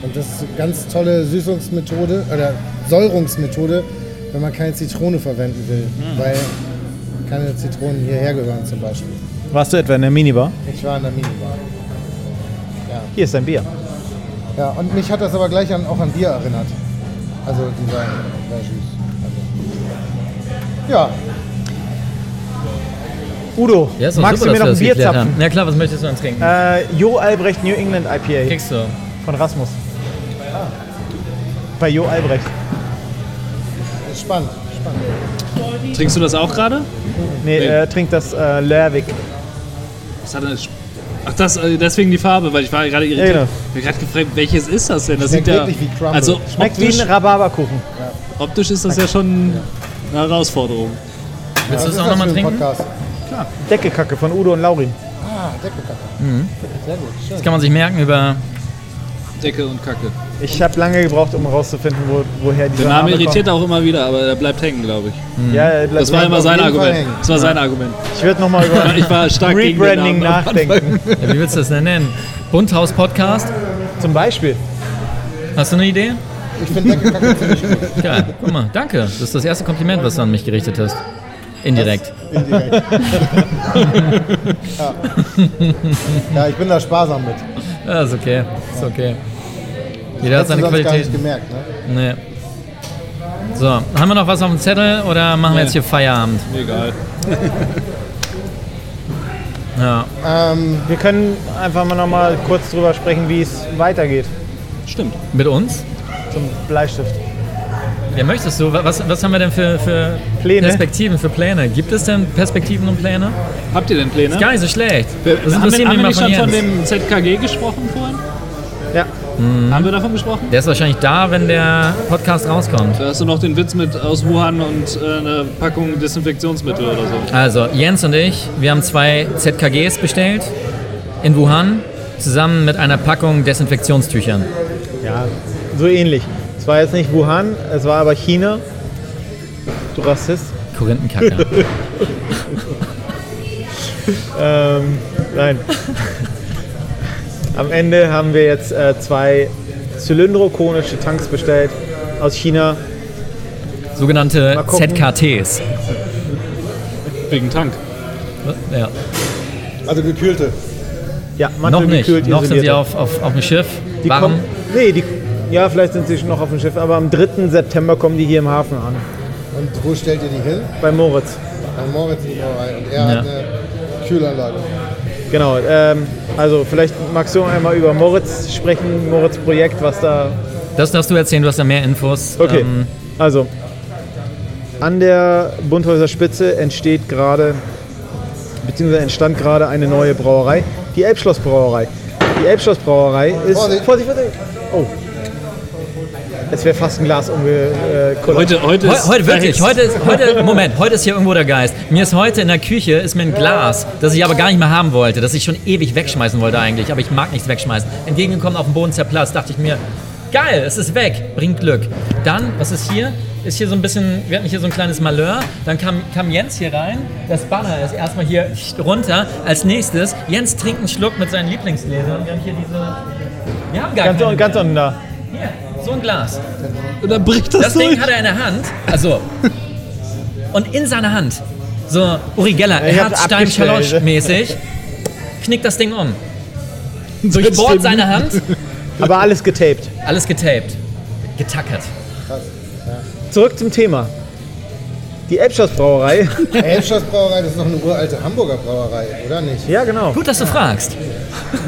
Und das ist eine ganz tolle Süßungsmethode oder Säurungsmethode, wenn man keine Zitrone verwenden will. Weil keine Zitronen hierher gehören zum Beispiel. Warst du etwa in der Minibar? Ich war in der Minibar. Hier ist dein Bier. Ja, und mich hat das aber gleich an, auch an Bier erinnert. Also dieser Verjus. Also. Ja, Udo, ja, magst super, du mir noch ein Bier zapfen? Ja klar, was möchtest du dann trinken? Äh, Jo Albrecht New England IPA Kriegst du. von Rasmus. Bei Jo Albrecht. Ist spannend. spannend. Trinkst du das auch gerade? Nee, Nee. er trinkt das äh, Lerwick. Was hat er denn? Ach, das, äh, deswegen die Farbe, weil ich war gerade irritiert. Ja, genau. Ich habe gerade gefragt, welches ist das denn? Das Schmeckt sieht ja. wirklich wie Crumble. Also Schmeckt optisch, wie ein Rhabarberkuchen. optisch ist das ja schon eine Herausforderung. Willst du das auch das nochmal trinken? Podcast? Deckekacke von Udo und Laurin. Ah, Deckelkacke. Sehr gut, schön. Das kann man sich merken über. Decke und Kacke. Ich habe lange gebraucht, um herauszufinden, wo, woher dieser Der Name irritiert kommt. auch immer wieder, aber er bleibt hängen, glaube ich. Ja, er bleibt Das war immer sein Argument. hängen. Das war sein Argument. Ich würde nochmal über Ich war stark Rebranding nachdenken. Ja, wie willst du das denn nennen? Bunthaus Podcast? Zum Beispiel. Hast du eine Idee? Ich finde Deckelkacke ziemlich gut. Geil. Guck mal, danke. Das ist das erste Kompliment, was du an mich gerichtet hast. Indirekt. Indirekt. ja. ja, ich bin da sparsam mit. Ja, ist okay. Ist okay. Jeder hat seine sonst gar Qualität. nicht gemerkt, ne? Nee. So, haben wir noch was auf dem Zettel oder machen wir Nee. jetzt hier Feierabend? Egal. Ja. Ähm, Wir können einfach mal nochmal kurz drüber sprechen, wie es weitergeht Stimmt. Mit uns? zum Bleistift. Ja, möchtest du? Was, was haben wir denn für, für Pläne? Perspektiven, für Pläne? Gibt es denn Perspektiven und Pläne? Habt ihr denn Pläne? Ist gar nicht so schlecht. Wir, Das haben wir, haben wir mal nicht schon von dem ZKG gesprochen vorhin? Ja. Haben wir davon gesprochen? Der ist wahrscheinlich da, wenn der Podcast rauskommt. Da hast du noch den Witz mit aus Wuhan und äh, eine Packung Desinfektionsmittel oder so. Also, Jens und ich, wir haben zwei ZKGs bestellt in Wuhan, zusammen mit einer Packung Desinfektionstüchern. Ja, so ähnlich. Es war jetzt nicht Wuhan, es war aber China. Du Rassist. Korinthenkacker. Ähm, nein. Am Ende haben wir jetzt äh, zwei zylindrokonische Tanks bestellt aus China. Sogenannte. ZKTs. Wegen Tank. Ja. also gekühlte. Ja, Noch nicht. mantelgekühlt Noch sind sie auf, auf, auf dem Schiff. Die Warum? kommen, nee, die, ja, vielleicht sind sie schon noch auf dem Schiff, aber am 3. September kommen die hier im Hafen an. Und wo stellt ihr die hin? Bei Moritz. Bei Moritz in die Brauerei. Und er Ja. hat eine Kühlanlage. Genau. Ähm, also vielleicht magst du einmal über Moritz sprechen, Moritz Projekt, was da. Das darfst du erzählen, du hast da mehr Infos. Okay. Ähm, Also an der Bunthäuser Spitze entsteht gerade, beziehungsweise entstand gerade eine neue Brauerei, die Elbschloss Brauerei. Die Elbschloss Brauerei ist. Vorsicht. Vorsicht, Vorsicht. Oh. Es wäre fast ein Glas umgekullert. Heute, heute, Heu, ist heute wirklich, heute ist, heute, Moment, heute ist hier irgendwo der Geist. Mir ist heute in der Küche, ist mir ein Glas, das ich aber gar nicht mehr haben wollte, das ich schon ewig wegschmeißen wollte eigentlich, aber ich mag nichts wegschmeißen. Entgegengekommen auf dem Boden zerplatzt, dachte ich mir, geil, es ist weg, bringt Glück. Dann, was ist hier? Ist hier so ein bisschen, wir hatten hier so ein kleines Malheur, dann kam, kam Jens hier rein, das Banner ist erstmal hier runter. Als nächstes, Jens trinkt einen Schluck mit seinen Lieblingsgläsern. Wir haben hier diese, wir haben gar Ganz, keine. ganz unten da. So ein Glas. Und dann bricht das, Das Ding durch. hat er in der Hand. Also. Und in seiner Hand. So Uri Geller, Ich hab's Herzstein abgestellt. Schalosch mäßig. Knickt das Ding um. Durchbohrt seine Hand. Aber alles getaped. Alles getaped. Getackert. Zurück zum Thema. Die Elbschloss Brauerei. Elbschloss Brauerei, das ist noch eine uralte Hamburger Brauerei, oder nicht? ja, genau. Gut, dass du fragst.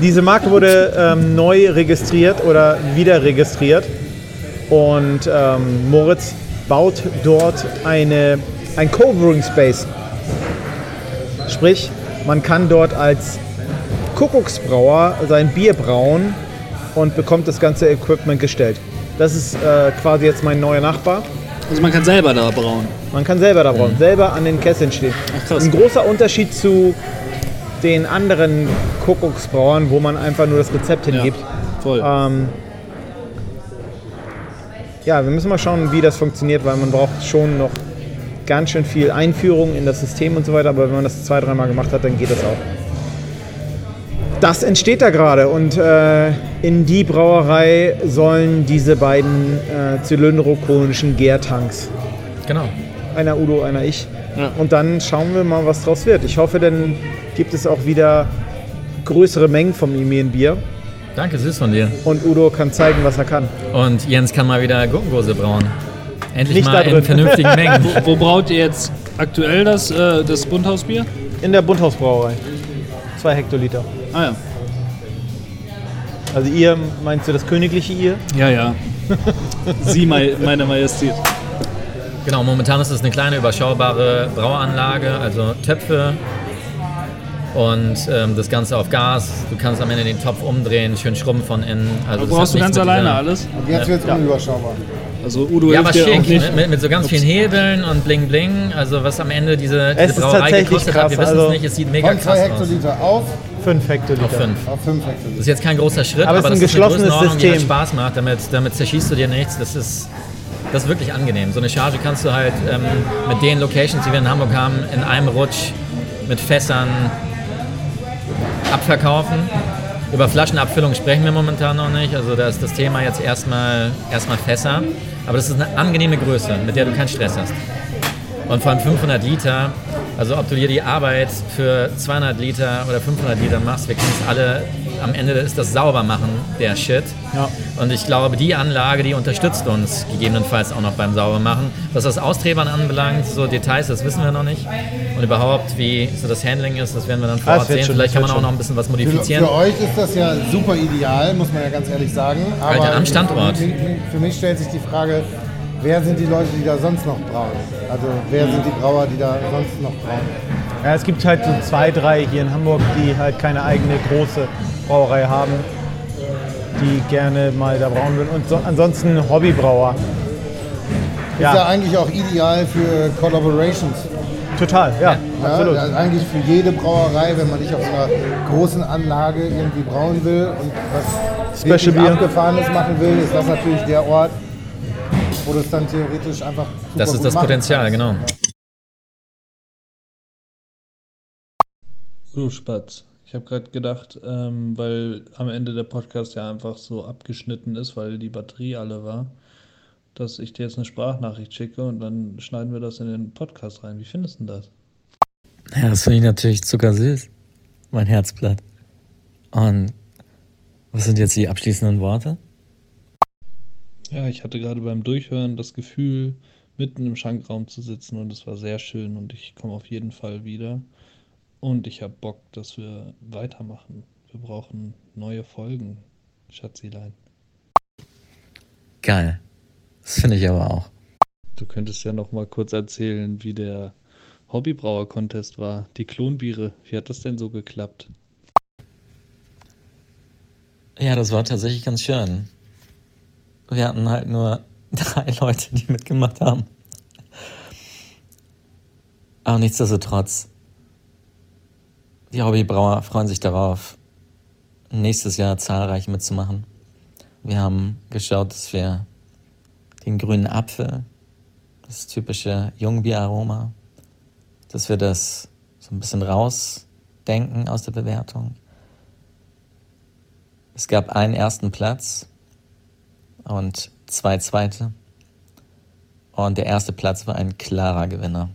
Diese Marke wurde ähm, neu registriert oder wieder registriert. Und ähm, Moritz baut dort eine, ein Coworking Space. Sprich, man kann dort als Kuckucksbrauer sein Bier brauen und bekommt das ganze Equipment gestellt. Das ist äh, quasi jetzt mein neuer Nachbar. Also man kann selber da brauen. Man kann selber da brauen, selber an den Kesseln stehen. Ach, krass. Ein großer Unterschied zu den anderen Kuckucksbrauern, wo man einfach nur das Rezept hingibt. Voll. Ähm, ja, wir müssen mal schauen, wie das funktioniert, weil man braucht schon noch ganz schön viel Einführung in das System und so weiter, aber wenn man das zwei, dreimal gemacht hat, dann geht das auch. Das entsteht da gerade und äh, in die Brauerei sollen diese beiden äh, zylindrokonischen Gärtanks Genau. einer Udo, einer ich. Ja. Und dann schauen wir mal, was draus wird. Ich hoffe, dann gibt es auch wieder größere Mengen vom Imien-Bier Danke, süß von dir. und Udo kann zeigen, was er kann. Und Jens kann mal wieder Gurkengose brauen. Endlich Nicht mal da in drin. vernünftigen Mengen. Wo braut ihr jetzt aktuell das, äh, das Bunthausbier? In der Bunthausbrauerei. Zwei Hektoliter. Ah ja. Also ihr, meinst du das königliche ihr? Ja, ja. Sie, mei- meine Majestät. Genau, momentan ist es eine kleine, überschaubare Brauanlage, also Töpfe und ähm, das Ganze auf Gas. Du kannst am Ende den Topf umdrehen, schön schrubben von innen. Also das Brauchst du ganz alleine dieser- alles? Jetzt wird es unüberschaubar. Also Udo Ja, aber dir auch schick, nicht. mit, mit so ganz vielen Hebeln und Bling Bling. Also was am Ende diese, Es diese ist Brauerei gekostet hat, wir krass, wissen also es nicht, es sieht mega Von 2 krass aus. Hektoliter auf, 5 Hektoliter. Auf fünf. auf 5 Das Hektoliter. ist jetzt kein großer Schritt, Aber aber, es ist ein das geschlossenes ist eine Größenordnung, die halt System. Spaß macht. Damit, damit zerschießt du dir nichts. Das ist, das ist wirklich angenehm. So eine Charge kannst du halt ähm, mit den Locations, die wir in Hamburg haben, in einem Rutsch mit Fässern abverkaufen. Über Flaschenabfüllung sprechen wir momentan noch nicht. Also da ist das Thema jetzt erstmal, erstmal Fässer. Aber das ist eine angenehme Größe, mit der du keinen Stress hast. Und vor allem 500 Liter, also ob du dir die Arbeit für 200 Liter oder 500 Liter machst, wir kennen es alle, am Ende ist das Saubermachen der Shit. Ja. Und ich glaube, die Anlage, die unterstützt uns gegebenenfalls auch noch beim Saubermachen. Was das Austrebern anbelangt, so Details, das wissen wir noch nicht. Und überhaupt, wie so das Handling ist, das werden wir dann vor Ort sehen. schon, Vielleicht kann man auch schon. noch ein bisschen was Für, modifizieren. für euch ist das ja super ideal, muss man ja ganz ehrlich sagen. Aber Alter, am Standort. Für, für mich stellt sich die Frage, wer sind die Leute, die da sonst noch brauen? Also wer sind die Brauer, die da sonst noch brauen? Ja, es gibt halt so zwei, drei hier in Hamburg, die halt keine eigene große Brauerei haben, die gerne mal da brauen würden. Und so, ansonsten Hobbybrauer. Ist ja Ja, eigentlich auch ideal für Collaborations. total, ja, Ja, absolut. also eigentlich für jede Brauerei, wenn man nicht auf so einer großen Anlage irgendwie brauen will und was Special. Abgefahrenes machen will, ist das natürlich der Ort, wo das dann theoretisch einfach super Das ist gut das Potenzial, genau. Du Spatz. Ich habe gerade gedacht, ähm, weil am Ende der Podcast ja einfach so abgeschnitten ist, weil die Batterie alle war, dass ich dir jetzt eine Sprachnachricht schicke und dann schneiden wir das in den Podcast rein. Wie findest du denn das? Ja, das finde ich natürlich zuckersüß. Mein Herzblatt. Und was sind jetzt die abschließenden Worte? Ja, ich hatte gerade beim Durchhören das Gefühl, mitten im Schankraum zu sitzen und es war sehr schön und ich komme auf jeden Fall wieder. Und ich habe Bock, dass wir weitermachen. Wir brauchen neue Folgen, Schatzilein. Geil. Das finde ich aber auch. Du könntest ja noch mal kurz erzählen, wie der Hobbybrauer-Contest war. Die Klonbiere, wie hat das denn so geklappt? Ja, das war tatsächlich ganz schön. Wir hatten halt nur drei Leute, die mitgemacht haben. Aber nichtsdestotrotz, die Hobbybrauer freuen sich darauf, nächstes Jahr zahlreich mitzumachen. Wir haben geschaut, dass wir den grünen Apfel, das typische Jungbieraroma, dass wir das so ein bisschen rausdenken aus der Bewertung. Es gab einen ersten Platz und zwei zweite. Und der erste Platz war ein klarer Gewinner.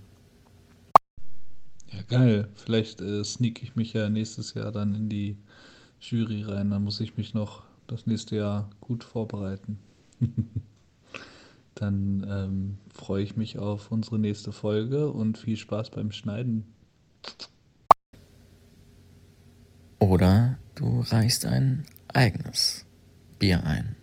Ja, geil. Vielleicht äh, sneak ich mich ja nächstes Jahr dann in die Jury rein. Dann muss ich mich noch das nächste Jahr gut vorbereiten. dann ähm, freue ich mich auf unsere nächste Folge und viel Spaß beim Schneiden. Oder du reichst ein eigenes Bier ein.